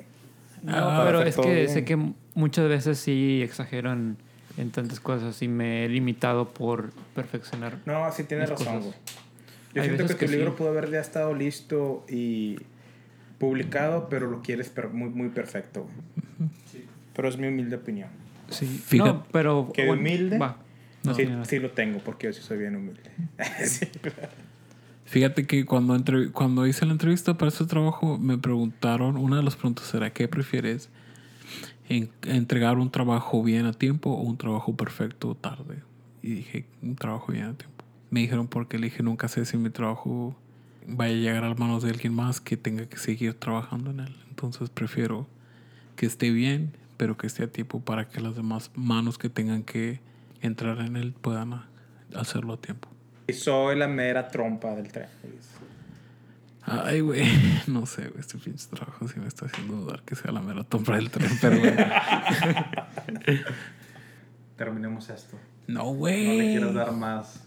No, Ah, pero es que bien. sé que muchas veces sí exagero en, en tantas cosas y me he limitado por perfeccionar. No, sí tienes razón, cosas. Yo Hay siento que tu que libro sí. pudo haber ya estado listo y publicado, pero lo quieres per- muy, muy perfecto. güey. Pero es mi humilde opinión. Sí. Fíjate. No, pero... ¿Qué bueno, humilde? Va. No, sí, sí lo tengo, porque yo sí soy bien humilde. Sí. Fíjate que cuando, entre- cuando hice la entrevista para este trabajo, me preguntaron, una de las preguntas era, ¿qué prefieres? en- entregar un trabajo bien a tiempo o un trabajo perfecto tarde. Y dije, un trabajo bien a tiempo. Me dijeron porque le dije, nunca sé si mi trabajo vaya a llegar a las manos de alguien más que tenga que seguir trabajando en él. Entonces prefiero que esté bien, pero que esté a tiempo para que las demás manos que tengan que entrar en él puedan hacerlo a tiempo. Y soy la mera trompa del tren. Ay, güey, no sé, güey, este pinche trabajo sí me está haciendo dudar que sea la mera tombra del tren, pero güey. Terminemos esto. No, No le güey. quiero dar más.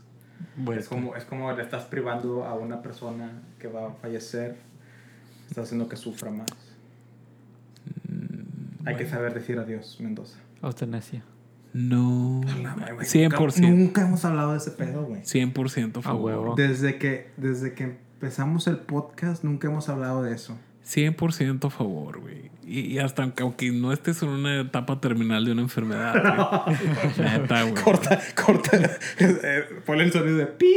Bueno, Es como, es como le estás privando a una persona que va a fallecer. Estás haciendo que sufra más. Hay que saber decir adiós, Mendoza. Euthanasia. No. Nunca, 100%. nunca hemos hablado de ese pedo, güey. 100% a favor. huevo. Desde que, desde que empezamos el podcast, nunca hemos hablado de eso. 100% a favor, güey. Y, y hasta aunque, aunque no estés en una etapa terminal de una enfermedad, güey. Neta, güey. Corta, corta. eh, ponle el sonido de pi.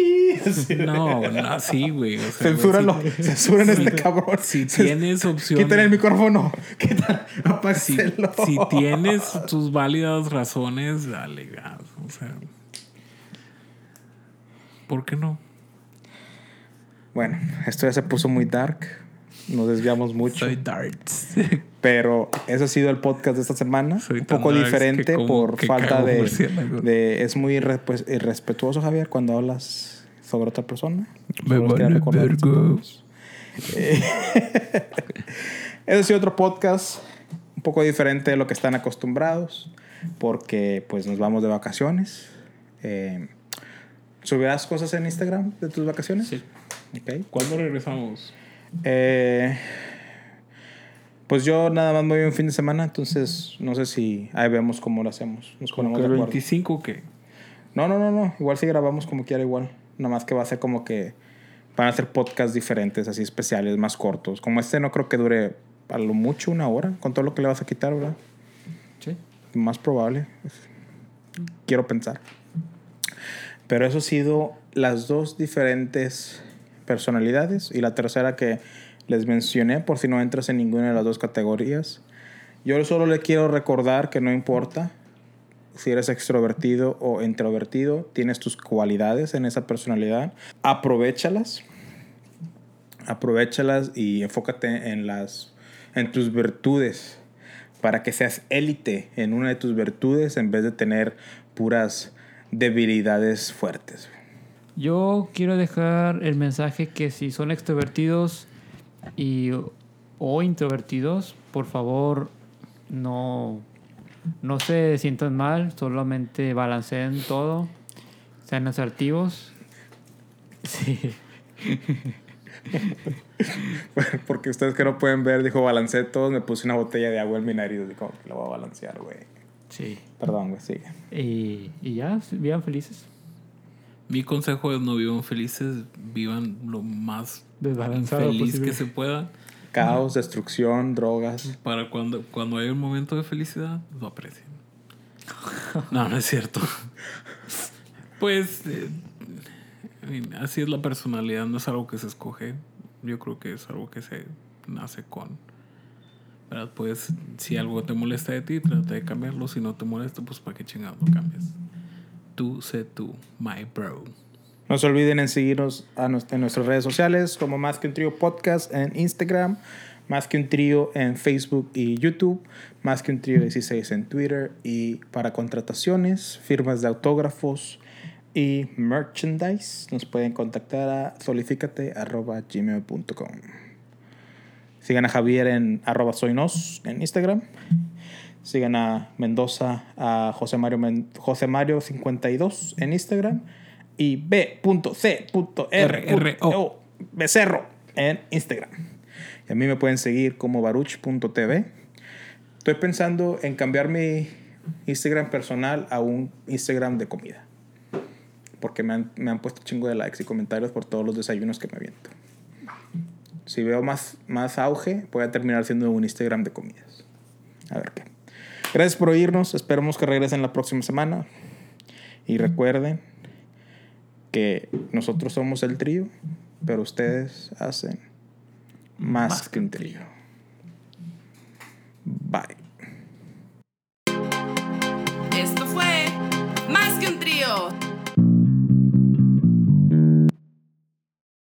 No, no, sí, güey. O sea, güey, Censúralo. si- Censuran a este cabrón. Si tienes opción. Quítale el micrófono. Quítale. si, si tienes tus válidas razones, dale gas. O sea. ¿Por qué no? Bueno, esto ya se puso muy dark. Nos desviamos mucho. Soy darts. Pero ese ha sido el podcast de esta semana. Soy un poco diferente como por falta de, de- Es muy irre- pues, irrespetuoso, Javier, cuando hablas sobre otra persona. Me esto. Eh, Ese ha sido otro podcast un poco diferente de lo que están acostumbrados. Porque pues nos vamos de vacaciones. Eh, ¿Subirás cosas en Instagram de tus vacaciones? Sí. Ok. ¿Cuándo regresamos? Eh, pues yo nada más me voy un fin de semana, entonces no sé si ahí vemos cómo lo hacemos. Nos ¿Como ponemos que de el acuerdo. 25 o qué? No, no, no, no. Igual si grabamos como quiera, igual. Nada más que va a ser como que van a ser podcasts diferentes, así especiales, más cortos. Como este no creo que dure a lo mucho una hora, con todo lo que le vas a quitar, ¿verdad? Sí. Más probable. Quiero pensar. Pero eso ha sido las dos diferentes personalidades. Y la tercera que les mencioné, por si no entras en ninguna de las dos categorías. Yo solo le quiero recordar que no importa si eres extrovertido o introvertido, tienes tus cualidades en esa personalidad. Aprovechalas. Aprovechalas y enfócate en las en tus virtudes para que seas élite en una de tus virtudes en vez de tener puras debilidades fuertes. Yo quiero dejar el mensaje que si son extrovertidos y, o introvertidos, por favor, no, no se sientan mal, solamente balanceen todo, sean asertivos. Sí. Porque ustedes que no pueden ver, dijo balancé todos, me puse una botella de agua en mi nariz, dijo, lo voy a balancear, güey. Sí. Perdón, güey, sigue. Y, y ya, vivan felices. Mi consejo es no vivan felices, vivan lo más Desbalanzado feliz posible. que se pueda. Caos, destrucción, drogas. Para cuando, cuando hay un momento de felicidad, lo aprecien. No, no es cierto. Pues eh, I mean, así es la personalidad, no es algo que se escoge. Yo creo que es algo que se nace con. ¿Verdad? Pues si algo te molesta de ti, trata de cambiarlo. Si no te molesta, pues para qué chingados lo cambias. Tú sé tú, my bro. No se olviden en seguirnos a en nuestras redes sociales como Más que un Trío Podcast en Instagram, Más que un Trío en Facebook y YouTube, Más que un Trío 16 en Twitter y para contrataciones, firmas de autógrafos y merchandise nos pueden contactar a solifícate.gmail.com Sigan a Javier en arroba soynos en Instagram. Sigan a Mendoza, a José Mario, Men- José Mario 52 en Instagram. Y B.C.R.O. Becerro en Instagram. Y a mí me pueden seguir como baruch.tv. Estoy pensando en cambiar mi Instagram personal a un Instagram de comida. Porque me han, me han puesto chingo de likes y comentarios por todos los desayunos que me aviento. Si veo más, más auge, voy a terminar siendo un Instagram de comidas. A ver qué. Gracias por oírnos. Esperamos que regresen la próxima semana. Y recuerden que nosotros somos el trío, pero ustedes hacen más, más que un trío. Bye. Esto fue Más que un trío.